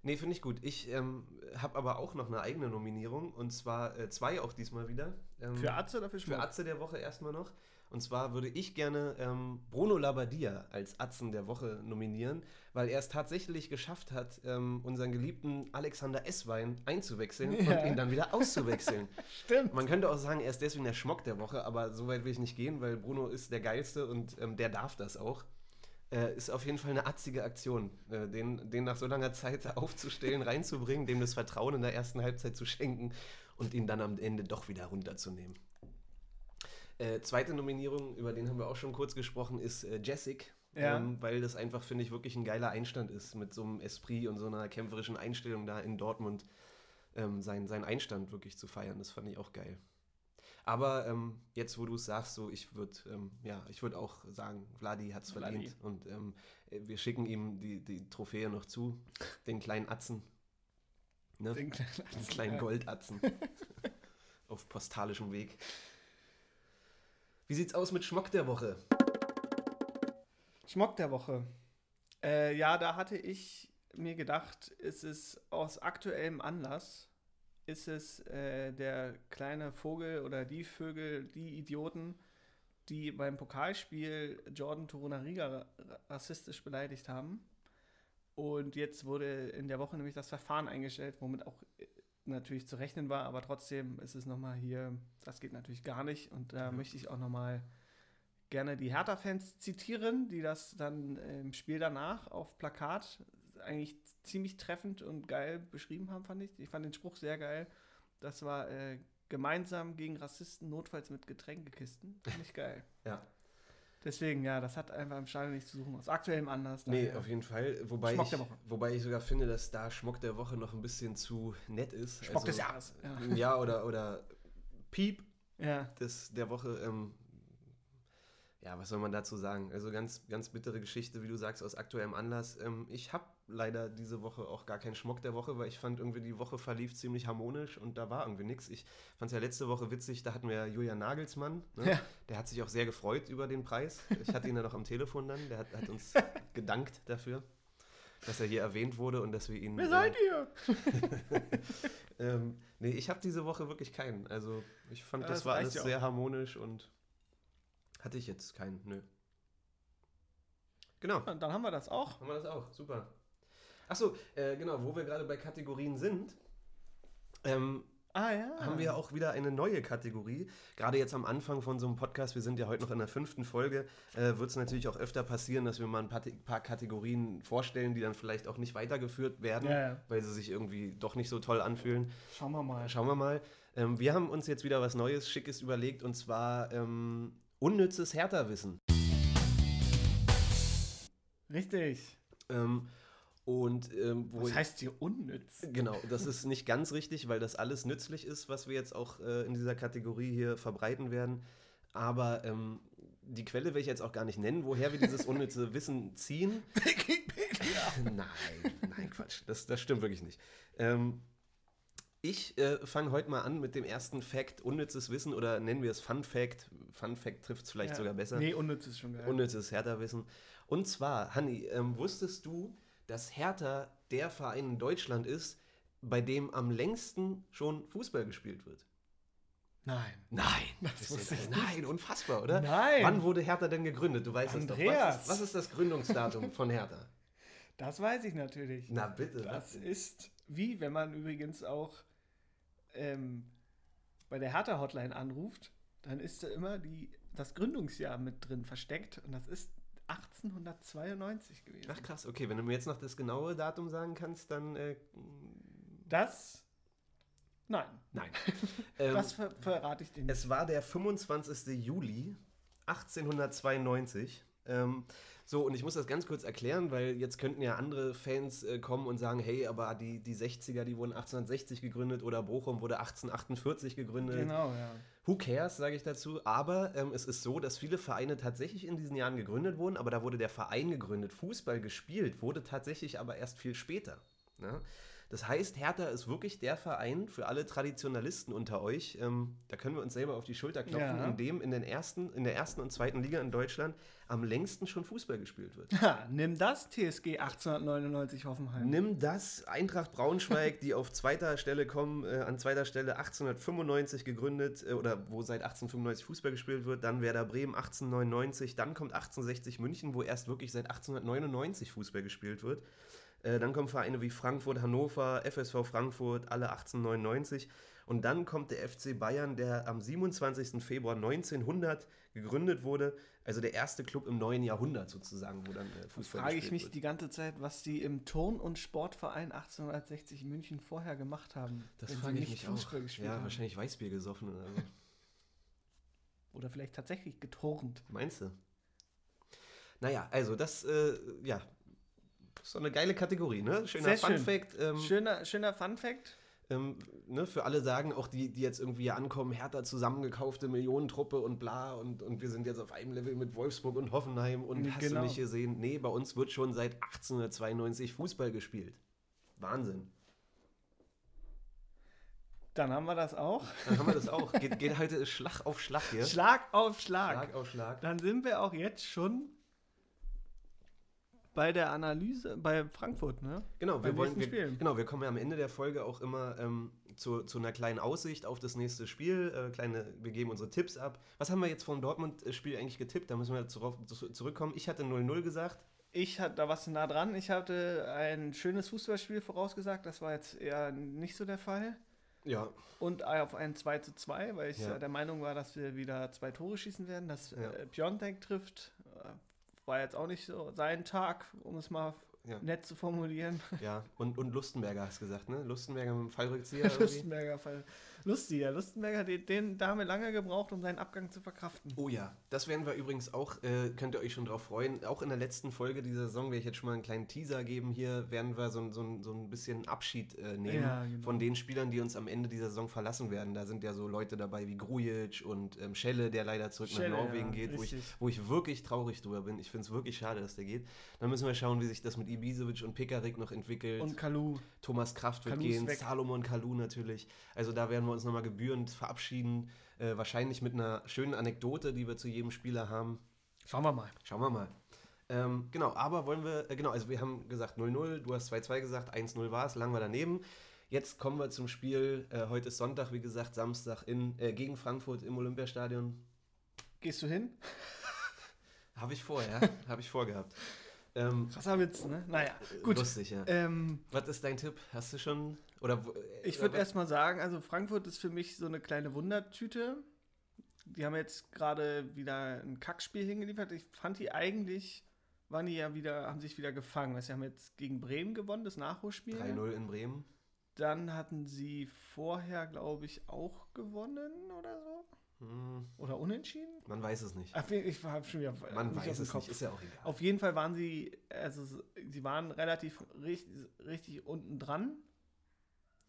Nee, finde ich gut. Ich ähm, habe aber auch noch eine eigene Nominierung und zwar äh, zwei auch diesmal wieder. Ähm, Für Atze oder für Schmuck? Für Atze der Woche erstmal noch. Und zwar würde ich gerne ähm, Bruno Labbadia als Atzen der Woche nominieren, weil er es tatsächlich geschafft hat, ähm, unseren geliebten Alexander Esswein einzuwechseln Ja. und ihn dann wieder auszuwechseln. Stimmt. Man könnte auch sagen, er ist deswegen der Schmock der Woche, aber so weit will ich nicht gehen, weil Bruno ist der Geilste und ähm, der darf das auch. Äh, ist auf jeden Fall eine atzige Aktion, äh, den, den nach so langer Zeit aufzustellen, reinzubringen, dem das Vertrauen in der ersten Halbzeit zu schenken und ihn dann am Ende doch wieder runterzunehmen. Äh, zweite Nominierung, über den haben wir auch schon kurz gesprochen, ist äh, Jessic. Ja. Ähm, weil das einfach, finde ich, wirklich ein geiler Einstand ist, mit so einem Esprit und so einer kämpferischen Einstellung da in Dortmund ähm, seinen, seinen Einstand wirklich zu feiern. Das fand ich auch geil. Aber ähm, jetzt, wo du es sagst, so, ich würde ähm, ja, ich würd auch sagen, Vladi hat es verdient. Und ähm, äh, wir schicken ihm die, die Trophäe noch zu, den kleinen Atzen. Ne? Den kleinen, Den kleinen Goldatzen. Auf postalischem Weg. Wie sieht's aus mit Schmock der Woche? Schmock der Woche. Äh, ja, da hatte ich mir gedacht, ist es aus aktuellem Anlass, ist es äh, der kleine Vogel oder die Vögel, die Idioten, die beim Pokalspiel Jordan Torunariga ra- rassistisch beleidigt haben. Und jetzt wurde in der Woche nämlich das Verfahren eingestellt, womit auch äh, natürlich zu rechnen war, aber trotzdem ist es nochmal hier, das geht natürlich gar nicht. Und da Mhm. möchte ich auch nochmal gerne die Hertha-Fans zitieren, die das dann im Spiel danach auf Plakat eigentlich ziemlich treffend und geil beschrieben haben, fand ich. Ich fand den Spruch sehr geil. Das war äh, gemeinsam gegen Rassisten, notfalls mit Getränkekisten. Fand ich geil. Ja. Deswegen, ja, das hat einfach im Stadion nichts zu suchen. Aus aktuellem Anlass. Nee, auf jeden Fall. Wobei Schmock ich, der Woche. wobei ich sogar finde, dass da Schmock der Woche noch ein bisschen zu nett ist. Schmock Also, des Jahres. Ja. Ja, oder, oder Piep ja. des, der Woche. Ähm, ja, was soll man dazu sagen? Also ganz, ganz bittere Geschichte, wie du sagst, aus aktuellem Anlass. Ähm, ich habe leider diese Woche auch gar keinen Schmock der Woche, weil ich fand irgendwie die Woche verlief ziemlich harmonisch und da war irgendwie nichts. Ich fand es ja letzte Woche witzig, da hatten wir Julian Nagelsmann. Ne? Ja. Der hat sich auch sehr gefreut über den Preis. Ich hatte ihn ja noch am Telefon dann. Der hat, hat uns gedankt dafür, dass er hier erwähnt wurde und dass wir ihn. Wer äh, seid ihr? ähm, nee, ich habe diese Woche wirklich keinen. Also ich fand, das, das war alles sehr harmonisch und hatte ich jetzt keinen. Nö. Genau, Und dann haben wir das auch. haben wir das auch. Super. Achso, äh, genau, wo wir gerade bei Kategorien sind, ähm, Ah ja. haben wir auch wieder eine neue Kategorie. Gerade jetzt am Anfang von so einem Podcast, wir sind ja heute noch in der fünften Folge, äh, wird es natürlich auch öfter passieren, dass wir mal ein paar, paar Kategorien vorstellen, die dann vielleicht auch nicht weitergeführt werden, Ja, ja. weil sie sich irgendwie doch nicht so toll anfühlen. Schauen wir mal. Schauen wir mal. Ähm, wir haben uns jetzt wieder was Neues, Schickes überlegt und zwar ähm, unnützes Hertha-Wissen. Richtig. Ähm, und ähm, wo Was heißt hier unnütz? Genau, das ist nicht ganz richtig, weil das alles nützlich ist, was wir jetzt auch äh, in dieser Kategorie hier verbreiten werden. Aber ähm, die Quelle will ich jetzt auch gar nicht nennen, woher wir dieses unnütze Wissen ziehen. nein, nein, Quatsch. Das, das stimmt wirklich nicht. Ähm, ich äh, fange heute mal an mit dem ersten Fact, unnützes Wissen oder nennen wir es Fun Fact. Fun Fact trifft es vielleicht Ja. sogar besser. Nee, unnütz ist schon geil. Unnützes Hertha-Wissen. Und zwar, Hanni, ähm, wusstest du, dass Hertha der Verein in Deutschland ist, bei dem am längsten schon Fußball gespielt wird? Nein. Nein, Das wusste ich nein, unfassbar, oder? Nein. Wann wurde Hertha denn gegründet? Du weißt es doch. Was Andreas. ist, was ist das Gründungsdatum von Hertha? Das weiß ich natürlich. Na bitte. Das ist wie, wenn man übrigens auch ähm, bei der Hertha-Hotline anruft, dann ist da immer die, das Gründungsjahr mit drin versteckt und das ist 1892 gewesen. Ach krass, okay, wenn du mir jetzt noch das genaue Datum sagen kannst, dann äh, Das? Nein, nein. ähm, das ver verrate ich dir nicht. Es war der 25. Juli 1892. Ähm, so, und ich muss das ganz kurz erklären, weil jetzt könnten ja andere Fans äh, kommen und sagen, hey, aber die, die 60er, die wurden 1860 gegründet oder Bochum wurde 1848 gegründet. Genau, ja. Who cares, sage ich dazu. Aber ähm, es ist so, dass viele Vereine tatsächlich in diesen Jahren gegründet wurden, aber da wurde der Verein gegründet. Fußball gespielt wurde tatsächlich aber erst viel später. Ne? Das heißt, Hertha ist wirklich der Verein für alle Traditionalisten unter euch. Ähm, da können wir uns selber auf die Schulter klopfen, Ja. in dem in, den ersten, in der ersten und zweiten Liga in Deutschland am längsten schon Fußball gespielt wird. Ha, nimm das, TSG 1899 Hoffenheim. Nimm das, Eintracht Braunschweig, die auf zweiter Stelle kommen, äh, an zweiter Stelle 1895 gegründet äh, oder wo seit 1895 Fußball gespielt wird, dann Werder Bremen 1899, dann kommt 1860 München, wo erst wirklich seit 1899 Fußball gespielt wird. Äh, dann kommen Vereine wie Frankfurt, Hannover, FSV Frankfurt, alle 1899. Und dann kommt der FC Bayern, der am 27. Februar 1900 gegründet wurde, also der erste Club im neuen Jahrhundert sozusagen, wo dann äh, Fußball Frage ich mich wird. die ganze Zeit, was die im Turn- und Sportverein 1860 München vorher gemacht haben. Das wenn sie frage ich nicht mich auch. Fußball gespielt Ja, haben. wahrscheinlich Weißbier gesoffen oder so. Oder vielleicht tatsächlich geturnt. Meinst du? Naja, also das, äh, ja, doch eine geile Kategorie, ne? Schöner Sehr Fun schön. Fact. Ähm, Schöner, schöner Fun-Fact. ähm, ne, für alle sagen, auch die, die jetzt irgendwie hier ankommen, Hertha zusammengekaufte Millionentruppe und bla und, und wir sind jetzt auf einem Level mit Wolfsburg und Hoffenheim und Mhm, hast du genau. nicht gesehen? Nee, bei uns wird schon seit 1892 Fußball gespielt. Wahnsinn. Dann haben wir das auch. Dann haben wir das auch. Geht, geht heute Schlag auf Schlag hier. Schlag auf Schlag. Schlag auf Schlag. Dann sind wir auch jetzt schon bei der Analyse bei Frankfurt, ne? Genau, wir beim wollen, wir, genau, wir kommen ja am Ende der Folge auch immer ähm, zu, zu einer kleinen Aussicht auf das nächste Spiel. Äh, kleine, wir geben unsere Tipps ab. Was haben wir jetzt vom Dortmund-Spiel eigentlich getippt? Da müssen wir zu- zurückkommen. Ich hatte 0-0 gesagt. Ich hatte da was nah dran. Ich hatte ein schönes Fußballspiel vorausgesagt. Das war jetzt eher nicht so der Fall. Ja, Und auf ein 2 zu 2, weil ich Ja. der Meinung war, dass wir wieder zwei Tore schießen werden. Dass Ja. äh, Piontek trifft, war jetzt auch nicht so sein Tag, um es mal Ja. nett zu formulieren. ja. Und, und Lustenberger hast du gesagt, ne? Lustenberger mit dem Fallrückzieher. Lustenberger Fall. Lustiger. Lustenberger, den, den, da haben wir lange gebraucht, um seinen Abgang zu verkraften. Oh ja, das werden wir übrigens auch, äh, könnt ihr euch schon drauf freuen. Auch in der letzten Folge dieser Saison werde ich jetzt schon mal einen kleinen Teaser geben. Hier werden wir so, ein- so, so ein bisschen Abschied äh, nehmen Ja, genau. von den Spielern, die uns am Ende dieser Saison verlassen werden. Da sind ja so Leute dabei wie Grujic und ähm, Schelle, der leider zurück Schelle, nach Norwegen ja, geht, wo ich, wo ich wirklich traurig drüber bin. Ich finde es wirklich schade, dass der geht. Dann müssen wir schauen, wie sich das mit Ibisevic und Pekarik noch entwickelt. Und Kalu. Thomas Kraft wird Kalu ist gehen, weg. Salomon Kalu natürlich. Also da werden wir uns nochmal gebührend verabschieden. Äh, wahrscheinlich mit einer schönen Anekdote, die wir zu jedem Spieler haben. Schauen wir mal. Schauen wir mal. Ähm, genau, aber wollen wir, äh, genau, also wir haben gesagt 0-0, du hast 2-2 gesagt, 1-0 war es, lang war daneben. Jetzt kommen wir zum Spiel. Äh, heute ist Sonntag, wie gesagt, Samstag in, äh, gegen Frankfurt im Olympiastadion. Gehst du hin? Habe ich vor, ja? Habe ich vorgehabt. Ähm, Krasser Witz, ne? Naja, gut. Lustig, ja. Ähm, Was ist dein Tipp? Hast du schon? Oder, äh, ich würde erstmal sagen, also Frankfurt ist für mich so eine kleine Wundertüte. Die haben jetzt gerade wieder ein Kackspiel hingeliefert. Ich fand die eigentlich, waren die ja wieder, haben sich wieder gefangen. Sie haben jetzt gegen Bremen gewonnen, das Nachholspiel. 3-0 in Bremen. Dann hatten sie vorher, glaube ich, auch gewonnen oder so. Hm, Oder unentschieden? man weiß es nicht. Ach, ich habe schon wieder Man weiß es Kopf. nicht, ist ja auch egal. Auf jeden Fall waren sie, also sie waren relativ richtig, richtig unten dran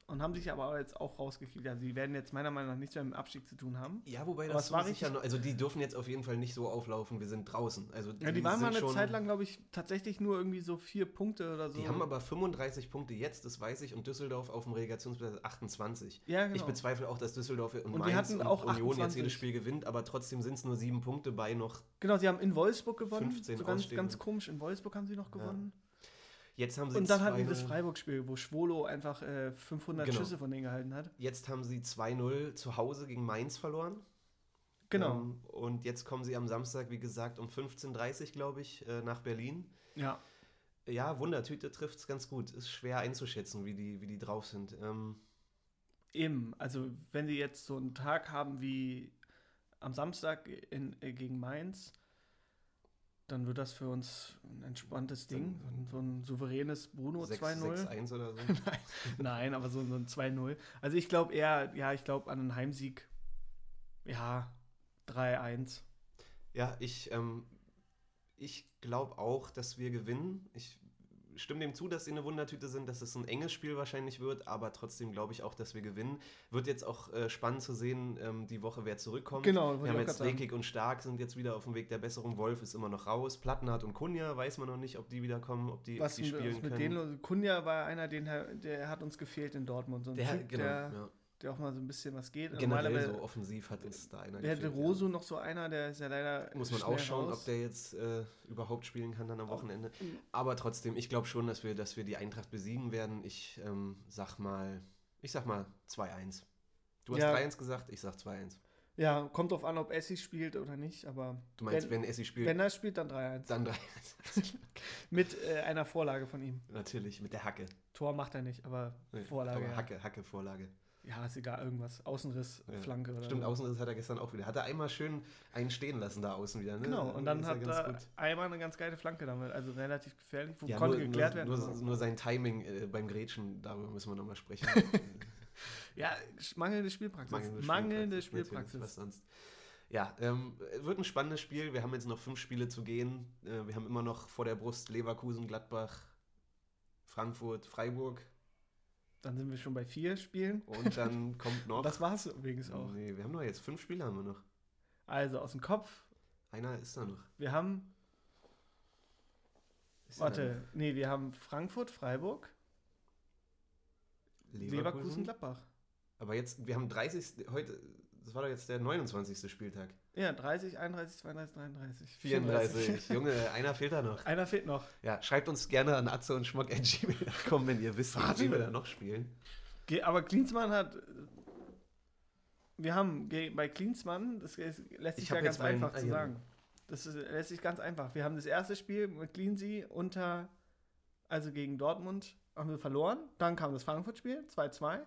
und haben sich aber jetzt auch rausgekriegt. Also sie werden jetzt meiner Meinung nach nichts mehr mit dem Abstieg zu tun haben. Ja, wobei das es war sicher noch, also die dürfen jetzt auf jeden Fall nicht so auflaufen, wir sind draußen. Also Ja, die waren mal eine Zeit lang, glaube ich, tatsächlich nur irgendwie so vier Punkte oder so. Die haben aber 35 Punkte jetzt, das weiß ich, und Düsseldorf auf dem Relegationsplatz 28. ja, genau. Ich bezweifle auch, dass Düsseldorf und, Und die Mainz und auch Union jetzt 28. jedes Spiel gewinnt, aber trotzdem sind es nur sieben Punkte bei noch. genau, sie haben in Wolfsburg gewonnen. 15 so ganz, ganz komisch. In Wolfsburg haben sie noch gewonnen. Jetzt haben sie Und dann hatten 2-0 das Freiburg-Spiel, wo Schwolo einfach äh, 500 Genau. Schüsse von denen gehalten hat. Jetzt haben sie 2-0 zu Hause gegen Mainz verloren. Genau. Ähm, und jetzt kommen sie am Samstag, wie gesagt, um 15.30 Uhr, glaube ich, äh, nach Berlin. Ja. Ja, Wundertüte trifft es ganz gut. Ist schwer einzuschätzen, wie die, wie die drauf sind. Ähm, Eben, also wenn sie jetzt so einen Tag haben wie am Samstag in, äh, gegen Mainz, dann wird das für uns ein entspanntes Ding. So ein, so ein souveränes Bruno 6 2-0. 6-1 oder so. Nein, aber so, so ein 2-0. Also ich glaube eher, ja, ich glaube an einen Heimsieg, ja, 3-1. Ja, ich, ähm, ich glaube auch, dass wir gewinnen. Ich stimme dem zu, dass sie eine Wundertüte sind, dass es ein enges Spiel wahrscheinlich wird, aber trotzdem glaube ich auch, dass wir gewinnen. Wird jetzt auch äh, spannend zu sehen, ähm, die Woche, wer zurückkommt. Genau, wir haben jetzt. Rekik und Stark sind jetzt wieder auf dem Weg der Besserung. Wolf ist immer noch raus. Plattenhardt und Kunja weiß man noch nicht, ob die wiederkommen, ob die, ob Was, die was spielen mit können. denen? Kunja war einer, den, der hat uns gefehlt in Dortmund. So ein der, Typ, genau, der, ja. Der auch mal so ein bisschen was geht. Generell so offensiv hat uns da einer wäre gefehlt, ja. Rosu noch so einer, der ist ja leider. Muss man auch schauen, raus. ob der jetzt äh, überhaupt spielen kann dann am Wochenende. Mhm. Aber trotzdem, ich glaube schon, dass wir, dass wir die Eintracht besiegen werden. Ich ähm, sag mal, ich sag mal 2-1. Du hast Ja. 3-1 gesagt, ich sag 2-1. Ja, kommt drauf an, ob Essi spielt oder nicht, aber Du meinst, Wenn- wenn, Essi spielt, wenn er spielt, dann 3-1. dann 3-1. Mit äh, einer Vorlage von ihm. Natürlich, mit der Hacke. Tor macht er nicht, aber Vorlage. Aber. Hacke, Hacke, Vorlage. Ja, ist egal, irgendwas. Außenriss, Ja. Flanke oder Stimmt, so. Außenriss hat er gestern auch wieder. Hat er einmal schön einen stehen lassen da außen wieder. Ne? Genau, und dann Ist hat er gut. einmal eine ganz geile Flanke damit, also relativ gefährlich, wo Ja, konnte nur, geklärt nur, werden. Nur, nur sein Timing äh, beim Grätschen, darüber müssen wir nochmal sprechen. ja, mangelnde Spielpraxis. Mangelnde, Mangelnde Spielpraxis, Spielpraxis. Was sonst. Ja, ähm, wird ein spannendes Spiel. Wir haben jetzt noch fünf Spiele zu gehen. Äh, wir haben immer noch vor der Brust Leverkusen, Gladbach, Frankfurt, Freiburg. Dann sind wir schon bei vier Spielen. Und dann kommt noch. Das war es übrigens auch. Nee, wir haben noch jetzt fünf Spiele haben wir noch. Also aus dem Kopf, Einer ist da noch. wir haben, Ist warte, nee, wir haben Frankfurt, Freiburg, noch? Leverkusen, Gladbach. Aber jetzt, wir haben 30. Heute, das war doch jetzt der 29. Spieltag. Ja, 30, 31, 32, 33, 34. Junge, einer fehlt da noch. Einer fehlt noch. Ja, schreibt uns gerne an atze und schmock gmail.com, wenn ihr wisst, wie wir da noch spielen. Aber Klinsmann hat. Wir haben bei Klinsmann, das lässt sich Ich ja ganz einfach zu sagen. Das ist, lässt sich ganz einfach. Wir haben das erste Spiel mit Cleansea unter, also gegen Dortmund, haben wir verloren. Dann kam das Frankfurt-Spiel, 2-2.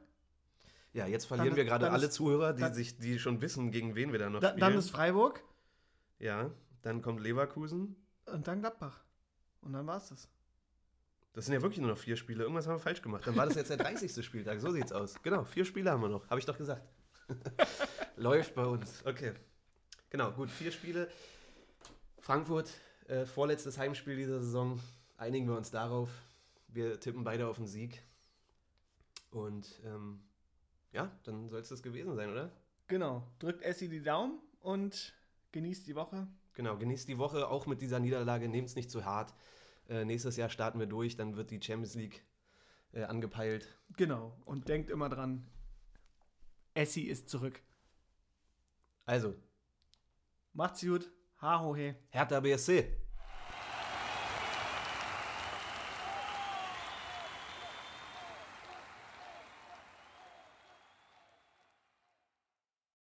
Ja, jetzt verlieren Dann- wir gerade alle ist- Zuhörer, die dann- sich, die schon wissen, gegen wen wir da noch Da, spielen. dann ist Freiburg ja, dann kommt Leverkusen. und dann Gladbach. Und dann war es das. Das sind ja wirklich nur noch vier Spiele. Irgendwas haben wir falsch gemacht. Dann war das jetzt der 30. Spieltag. So sieht's aus. Genau, vier Spiele haben wir noch. Habe ich doch gesagt. Läuft bei uns. Okay. Genau, gut, vier Spiele. Frankfurt, äh, vorletztes Heimspiel dieser Saison. Einigen wir uns darauf. Wir tippen beide auf den Sieg. Und ähm, ja, dann soll es das gewesen sein, oder? Genau. Drückt Essi die Daumen und genießt die Woche. Genau, genießt die Woche auch mit dieser Niederlage, nehmt es nicht zu hart. Äh, nächstes Jahr starten wir durch, dann wird die Champions League äh, angepeilt. Genau. Und denkt immer dran, Essi ist zurück. Also, Macht's gut. Ha ho he. Hertha BSC.